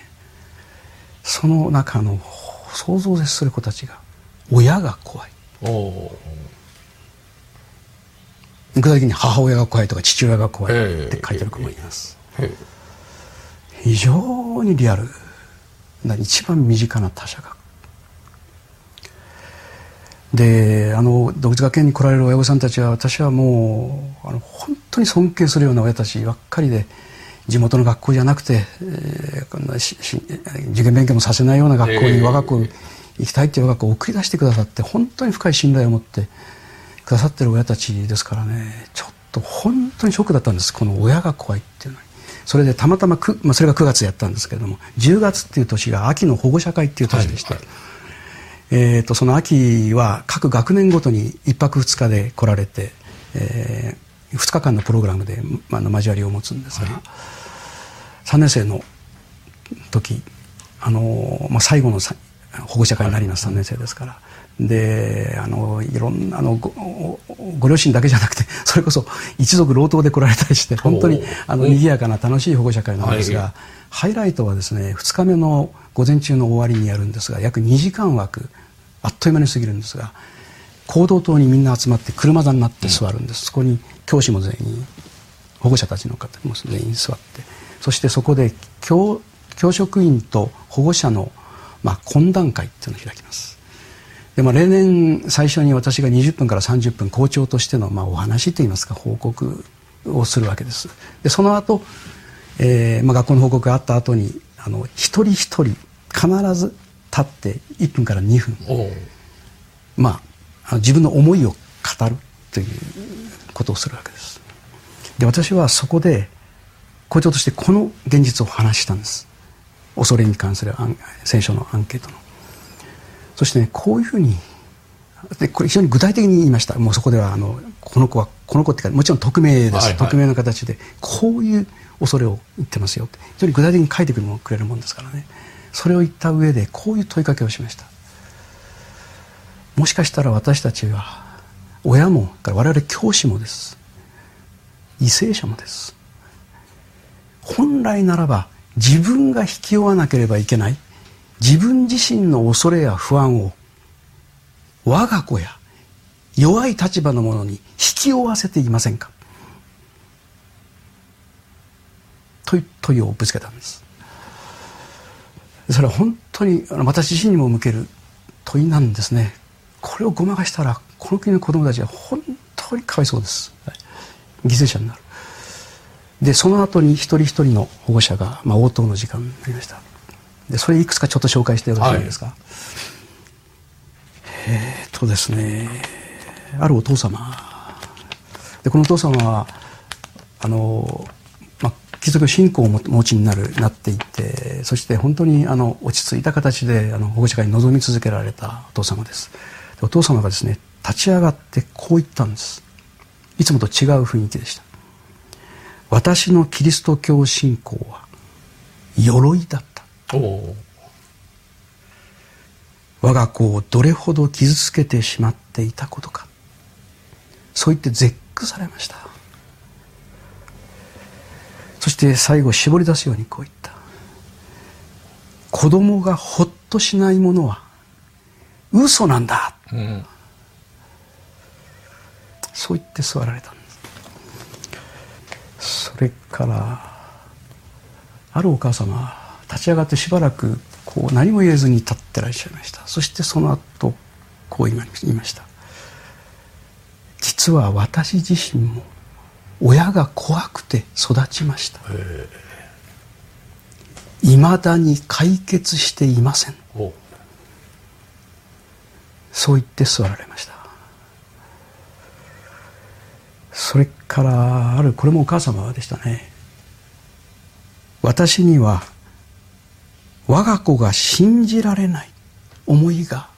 その中の想像絶する子たちが親が怖い。具体的に母親が怖いとか父親が怖いって書いてある子もいます、非常にリアル一番身近な他者が。であの独立学園に来られる親御さんたちは私はもうあの本当に尊敬するような親たちばっかりで地元の学校じゃなくて、えー、こんなしし受験勉強もさせないような学校に、我が子行きたいっていう我が子を送り出してくださって本当に深い信頼を持ってくださってる親たちですからね。ちょっと本当にショックだったんです。この親が怖いっていうのに。それでたまたままあ、それが9月やったんですけれども10月っていう年が秋の保護者会っていう年でして、はいはい。えーと、その秋は各学年ごとに1泊2日で来られて、えー、2日間のプログラムで、まあ、の交わりを持つんですが、はい、3年生の時あの、まあ、最後の保護者会になります、はい、3年生ですから。であのいろんなあのごご両親だけじゃなくて それこそ一族老頭で来られたりして本当にあの賑やかな楽しい保護者会なんですが、はい、ハイライトはですね2日目の午前中の終わりにやるんですが約2時間枠あっという間に過ぎるんですが行動棟にみんな集まって車座になって座るんです、そこに教師も全員保護者たちの方も全員座ってそしてそこで教教職員と保護者の、まあ、懇談会っていうのを開きます。で、まあ、例年最初に私が20分から30分校長としての、まあ、お話といいますか報告をするわけです。でその後、えーまあ、学校の報告があった後にあの一人一人必ず立って1分から2分まあ自分の思いを語るということをするわけです。で私はそこで校長としてこの現実を話したんです。恐れに関する聖書のアンケートの。そしてねこういうふうにでこれ非常に具体的に言いました。もうそこではあのこの子はこの子っていうかもちろん匿名です、はいはい、匿名の形でこういう恐れを言ってますよ。って非常に具体的に書いてくれるもんですからね。それを言った上でこういう問いかけをしました。もしかしたら私たちは親も我々教師もです。為政者もです本来ならば自分が引き負わなければいけない。自分自身の恐れや不安を我が子や弱い立場の者に引き負わせていませんか？という問いをぶつけたんです。それは本当に私自身にも向ける問いなんですね。これをごまかしたらこの国の子供たちは本当にかわいそうです、犠牲者になる。でその後に一人一人の保護者が、まあ、応答の時間になりました。でそれいくつかちょっと紹介してよろしいですか、はい、えー、っとですねあるお父様。でこのお父様はあの貴族信仰をお持ちになるなっていてそして本当にあの落ち着いた形であの保護者会に臨み続けられたお父様です。お父様がですね立ち上がってこう言ったんです。いつもと違う雰囲気でした私のキリスト教信仰は鎧だった。我が子をどれほど傷つけてしまっていたことか。そう言って絶句されました。そして最後絞り出すようにこう言った。子供がほっとしないものは嘘なんだ、うん、そう言って座られたんですそれからあるお母様立ち上がってしばらくこう何も言えずに立ってらっしゃいました。そしてその後こう言いました。実は私自身も親が怖くて育ちました。いまだに解決していません。そう言って座られましたそれからあるこれもお母様でしたね。私には我が子が信じられない思いが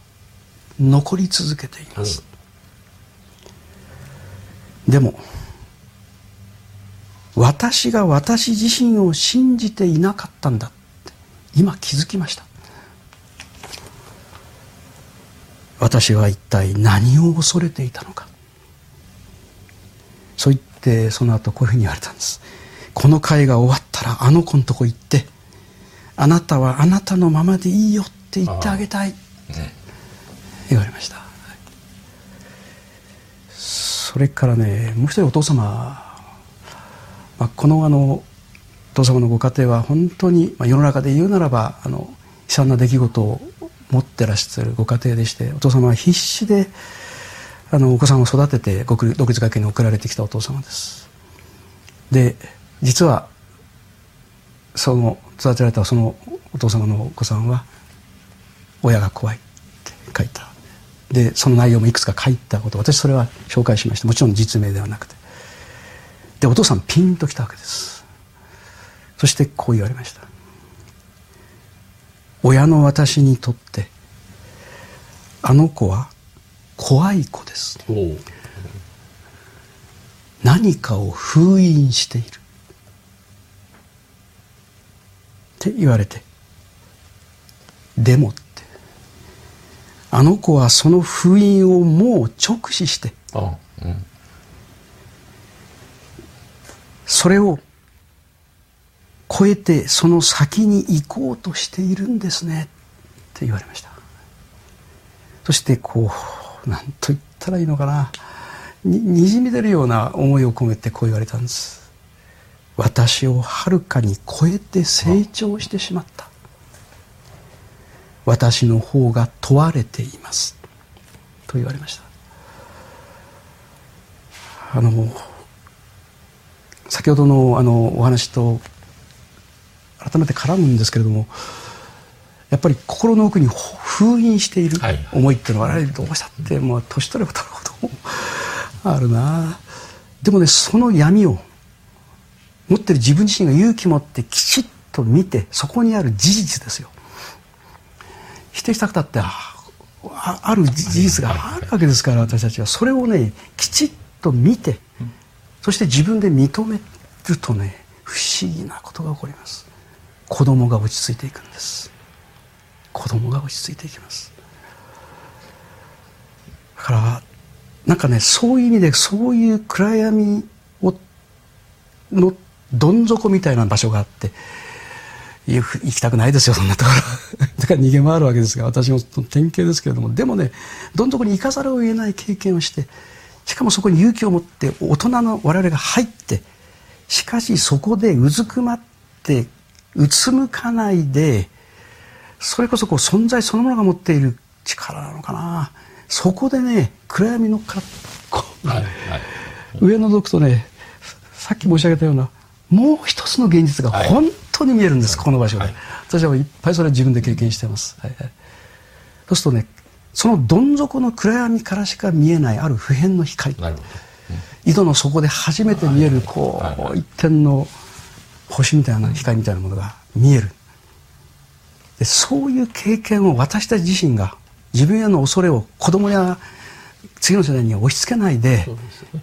残り続けています、うん、でも私が私自身を信じていなかったんだって今気づきました。私は一体何を恐れていたのか。そう言ってその後こういうふうに言われたんです。この会が終わったらあの子のとこ行ってあなたはあなたのままでいいよって言ってあげたい、ね、言われました。それからねもう一人お父様まあ、このあの父様のご家庭は本当に、まあ、世の中で言うならばあの惨な出来事を持ってらっしゃるご家庭でしてお父様は必死であのお子さんを育てて独立学園に送られてきたお父様です。で実はその育てられたそのお父様のお子さんは親が怖いって書いた。でその内容もいくつか書いたこと私それは紹介しましたもちろん実名ではなくて。でお父さんピンときたわけです。そしてこう言われました。親の私にとってあの子は怖い子です。何かを封印している。って言われて。でもって。あの子はその封印をもう直視して、うん、それを超えてその先に行こうとしているんですね。って言われました。そしてこう何と言ったらいいのかな。ににじみ出るような思いを込めてこう言われたんです。私をはるかに超えて成長してしまった。私の方が問われています。と言われました。あの先ほどのあのお話と改めて絡むんですけれどもやっぱり心の奥に封印している思い。っていうのは、我々どうしたってもう年取れば取るほどあるな。でもねその闇を持ってる自分自身が勇気持ってきちっと見てそこにある事実ですよ。否定したくたってある事実があるわけですから私たちは。それをねきちっと見てそして自分で認めるとね不思議なことが起こります。子供が落ち着いていくんです子供が落ち着いていきます。だからなんかねそういう意味でそういう暗闇をのどん底みたいな場所があって行きたくないですよそんなところ。だから逃げ回るわけですが私も典型ですけれども。でもねどん底に行かざるを得ない経験をしてしかもそこに勇気を持って大人の我々が入ってしかしそこでうずくまってうつむかないでそれこそこう存在そのものが持っている力なのかな。そこでね暗闇のからこう、はいはい、上覗くとねさっき申し上げたようなもう一つの現実が本当に見えるんです、はい、この場所で、はい、私はいっぱいそれ自分で経験してます、はいはい、そうするとねそのどん底の暗闇からしか見えないある普遍の光、うん、井戸の底で初めて見えるこう一点の星みたいな光みたいなものが見えるでそういう経験を私たち自身が自分への恐れを子供や次の世代に押し付けないで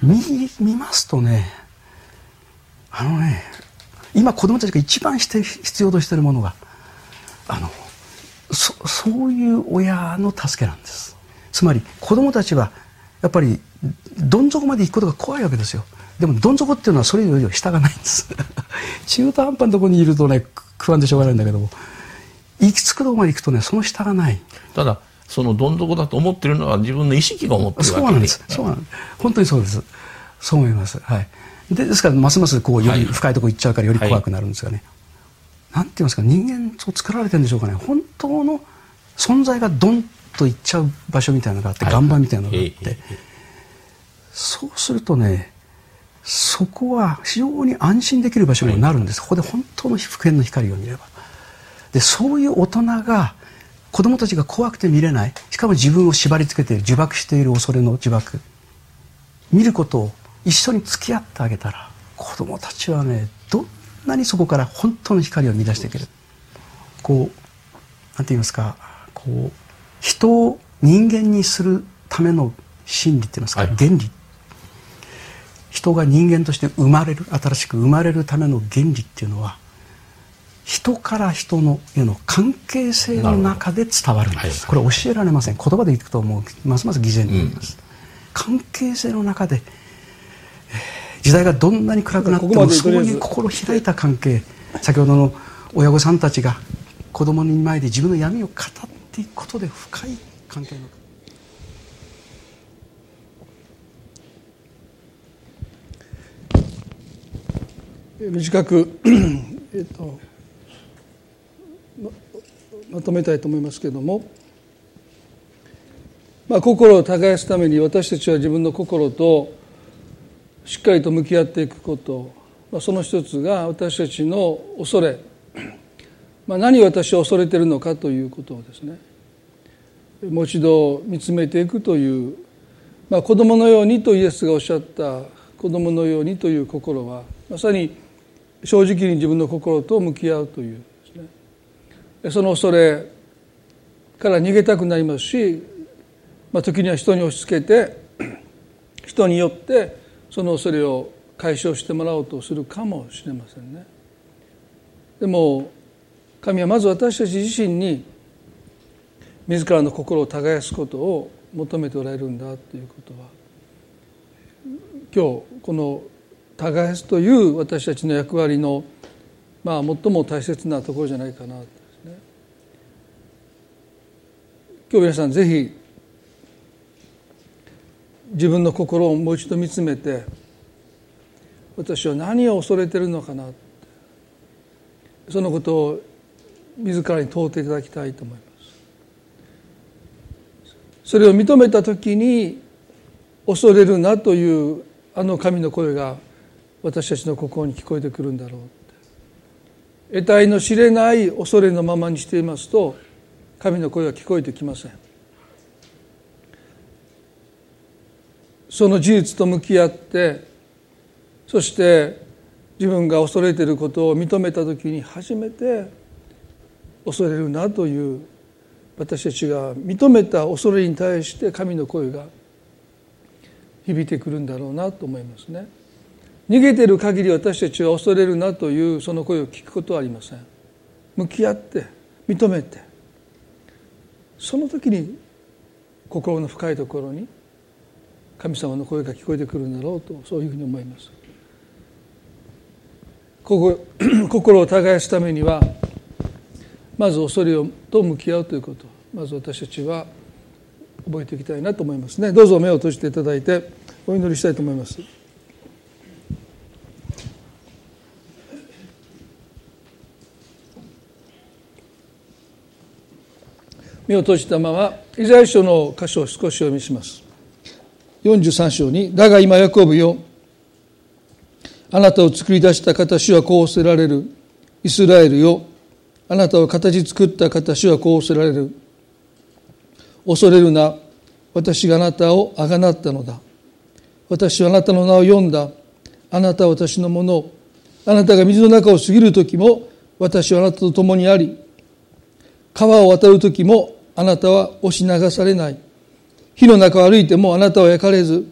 見見ますとねあのね今子供たちが一番して必要としているものがあのそそういう親の助けなんです。つまり子供たちはやっぱりどん底まで行くことが怖いわけですよ。でもどん底っていうのはそれよりは下がないんです。中途半端なところにいるとね不安でしょうがないんだけども行き着くところまで行くとねその下がない。ただそのどん底だと思ってるのは自分の意識が思ってるわけで。そうなんです。そうなんです。本当にそうです。そう思います。はい。でですからますますこうより深いところ行っちゃうからより怖くなるんですがね、はい、なんて言いますか人間と作られてるんでしょうかね。本当の存在がドンと行っちゃう場所みたいなのがあって、岩盤みたいなのがあって、そうするとねそこは非常に安心できる場所になるんです、ここで本当の普遍の光を見ればでそういう大人が子供たちが怖くて見れない。しかも自分を縛り付けている呪縛している恐れの呪縛見ることを一緒に付き合ってあげたら子供たちはねどんなにそこから本当の光を見出していける。こうなんて言いますかこう人を人間にするための心理って言いますか、はい、原理。人が人間として生まれる新しく生まれるための原理っていうのは人から人のへの関係性の中で伝わるんです、これ教えられません。言葉で言くともうますます偽善になります、うん、関係性の中で時代がどんなに暗くなってもそういう心開いた関係。先ほどの親御さんたちが子供の前で自分の闇を語っていくことで深い関係の。短く、えっと、まとめたいと思いますけれども、まあ、心を耕すために私たちは自分の心としっかりと向き合っていくこと、まあ、その一つが私たちの恐れ、まあ、何を私は恐れているのかということをですねもう一度見つめていくという、まあ、子供のようにとイエスがおっしゃった子供のようにという心はまさに正直に自分の心と向き合うというその恐れから逃げたくなりますし、まあ、時には人に押し付けて 人によってその恐れを解消してもらおうとするかもしれませんね。でも神はまず私たち自身に自らの心を耕すことを求めておられるんだということは今日この耕すという私たちの役割のまあ最も大切なところじゃないかなとですね今日皆さんぜひ自分の心をもう一度見つめて私は何を恐れてるのかなそのことを自らに問うていただきたいと思います。それを認めた時に恐れるなというあの神の声が私たちの心に聞こえてくるんだろう得体の知れない恐れのままにしていますと神の声は聞こえてきませんその事実と向き合ってそして自分が恐れていることを認めた時に初めて恐れるなという私たちが認めた恐れに対して神の声が響いてくるんだろうなと思いますね。逃げている限り私たちは恐れるなというその声を聞くことはありません。向き合って認めてその時に心の深いところに神様の声が聞こえてくるんだろうとそういうふうに思います。心を耕すためにはまず恐れと向き合うということ。まず私たちは覚えていきたいなと思いますね。どうぞ目を閉じていただいてお祈りしたいと思います。目を閉じたままイザヤ書の箇所を少し読みします。43章に「だが今ヤコブよあなたを作り出した形はこうせられる。イスラエルよあなたを形作った形はこうせられる。恐れるな私があなたをあがなったのだ。私はあなたの名を読んだ。あなたは私のものあなたが水の中を過ぎる時も私はあなたと共にあり川を渡る時もあなたは押し流されない。火の中を歩いてもあなたは焼かれず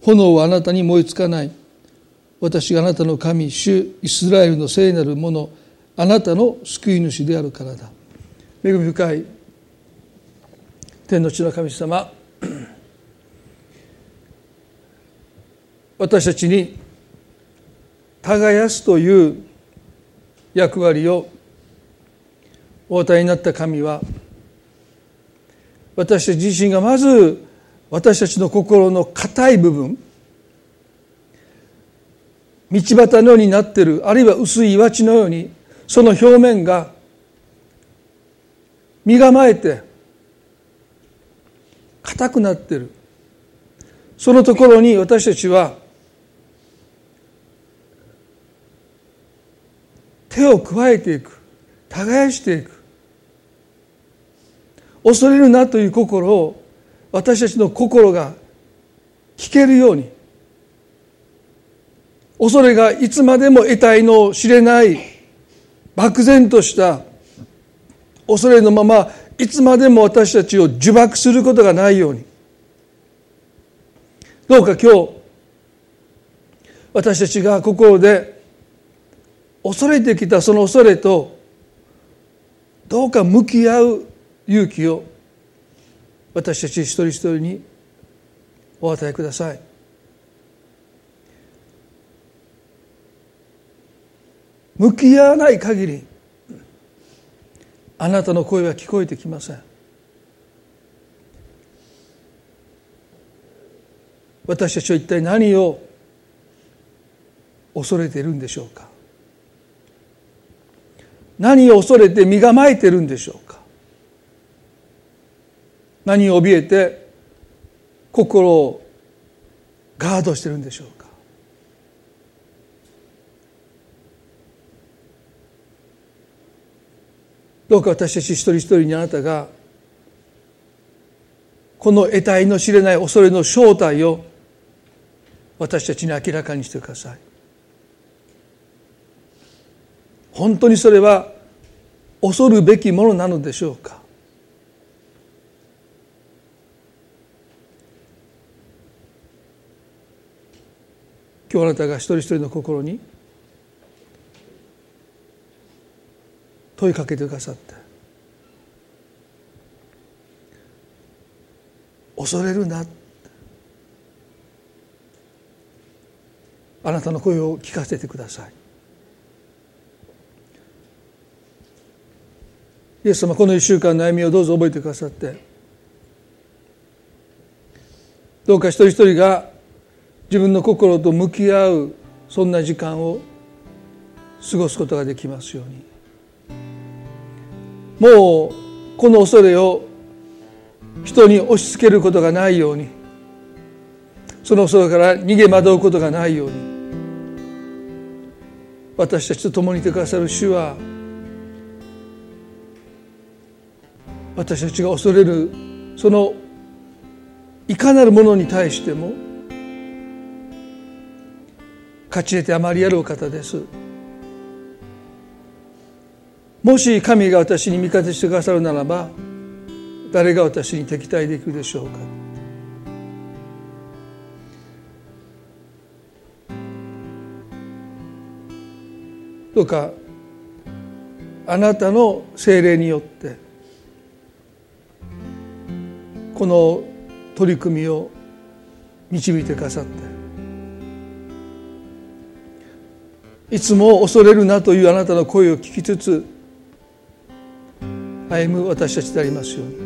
炎はあなたに燃えつかない。私があなたの神主イスラエルの聖なるものあなたの救い主であるからだ。恵み深い天の地の神様私たちに耕すという役割をお与えになった神は私たち自身がまず私たちの心の硬い部分道端のようになっているあるいは薄い岩地のようにその表面が身構えて硬くなっている。そのところに私たちは手を加えていく耕していく。恐れるなという心を私たちの心が聞けるように恐れがいつまでも得体の知れない漠然とした恐れのままいつまでも私たちを呪縛することがないように。どうか今日私たちが心で恐れてきたその恐れとどうか向き合う勇気を私たち一人一人にお与えください。向き合わない限りあなたの声は聞こえてきません。私たちは一体何を恐れているんでしょうか。何を恐れて身構えているんでしょうか。何を怯えて心をガードしてるんでしょうか？どうか私たち一人一人にあなたがこの得体の知れない恐れの正体を私たちに明らかにしてください。本当にそれは恐るべきものなのでしょうか？今日あなたが一人一人の心に問いかけてくださって恐れるな。あなたの声を聞かせてください。イエス様この一週間の歩みをどうぞ覚えてくださってどうか一人一人が自分の心と向き合うそんな時間を過ごすことができますように。もうこの恐れを人に押し付けることがないように。その恐れから逃げ惑うことがないように。私たちと共にいてくださる主は私たちが恐れるそのいかなるものに対しても勝ち得てあまりやるお方です。もし神が私に味方してくださるならば誰が私に敵対できるでしょうか？どうかあなたの精霊によってこの取り組みを導いてくださっていつも恐れるなというあなたの声を聞きつつ歩む私たちでありますように。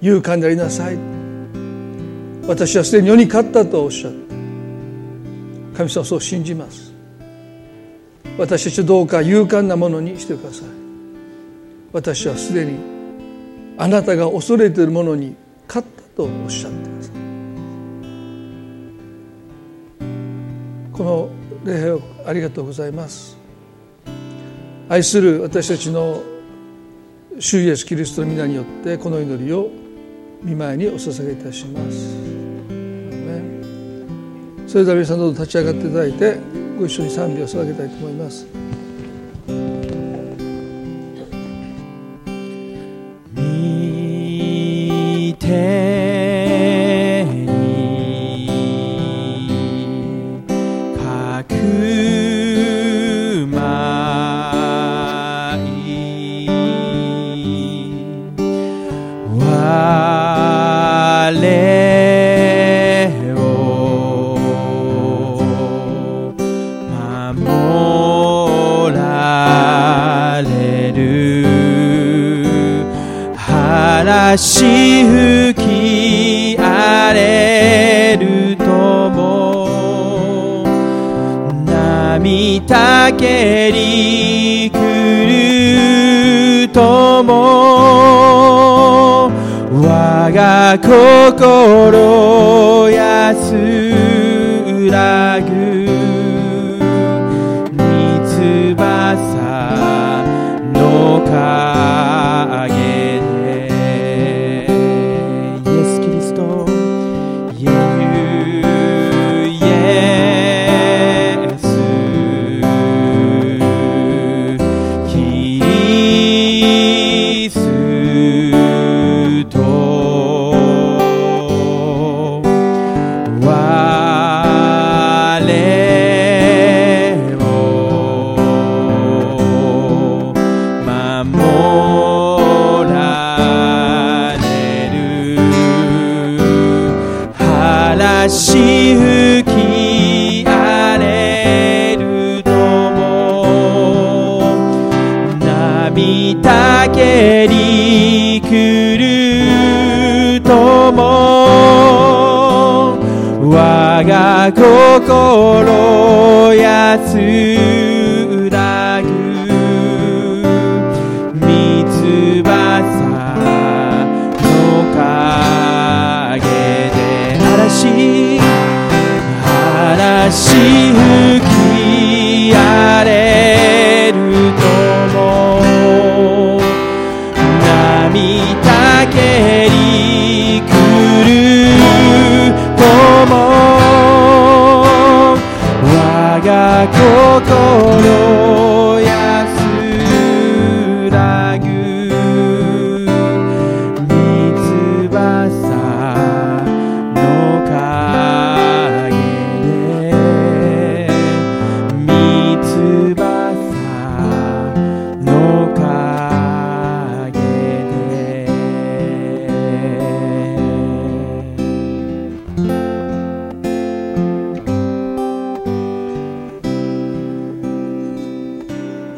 勇敢でありなさい。私はすでに世に勝ったとおっしゃった神様そう信じます。私たちをどうか勇敢なものにしてください。私はすでにあなたが恐れているものに勝ったとおっしゃってください。この礼拝をありがとうございます。愛する私たちの主イエスキリストの皆によってこの祈りを見舞いにお捧げいたします。それでは皆さんどうぞ立ち上がっていただいてご一緒に賛美を捧げたいと思います。足吹き荒れるとも波たけり来るとも我が心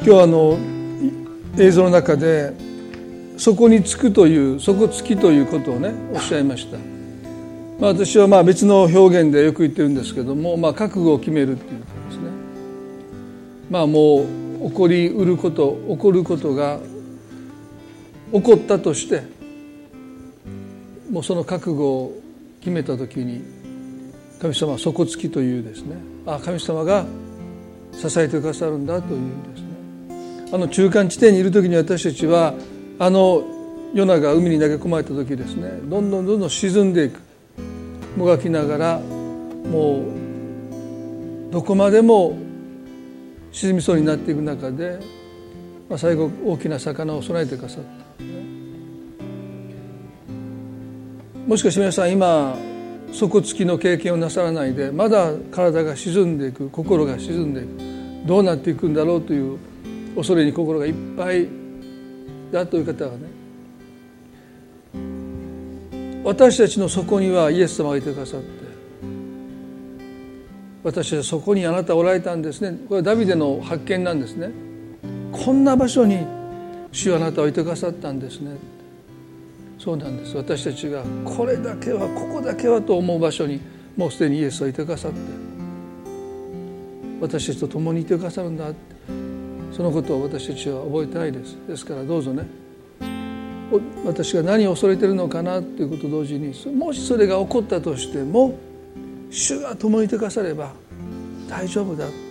今日あの映像の中でそこにつくというそこつきということをねおっしゃいました、まあ、私はまあ別の表現でよく言ってるんですけども、まあ、覚悟を決めるっていうことですね。まあもう起こりうること起こることが起こったとしてもうその覚悟を決めた時に神様は底つきというですね。あ神様が支えてくださるんだというんです。あの中間地点にいる時に私たちはあのヨナが海に投げ込まれた時ですねどんどんどんどん沈んでいく。もがきながらもうどこまでも沈みそうになっていく中で、まあ、最後大きな魚を備えてくださった。もしかして皆さん今底つきの経験をなさらないでまだ体が沈んでいく心が沈んでいくどうなっていくんだろうという恐れに心がいっぱいだという方がね私たちの底にはイエス様がいてくださって私たちはそこにあなたおられたんですね。これはダビデの発見なんですね。こんな場所に主はあなたをいてくださったんですね。そうなんです。私たちがこれだけはここだけはと思う場所にもうすでにイエスはいてくださって私たちと共にいてくださるんだって。そのことを私たちは覚えたいです。ですからどうぞね。私が何を恐れてるのかなということと同時にもしそれが起こったとしても主が共にいてくだされば大丈夫だって。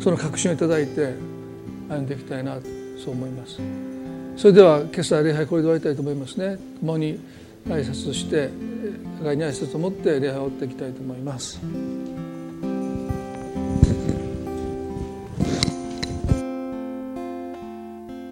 その確信をいただいて歩んでいきたいなとそう思います。それでは今朝礼拝これで終わりたいと思いますね。共に挨拶して互いに挨拶を持って礼拝を追っていきたいと思います。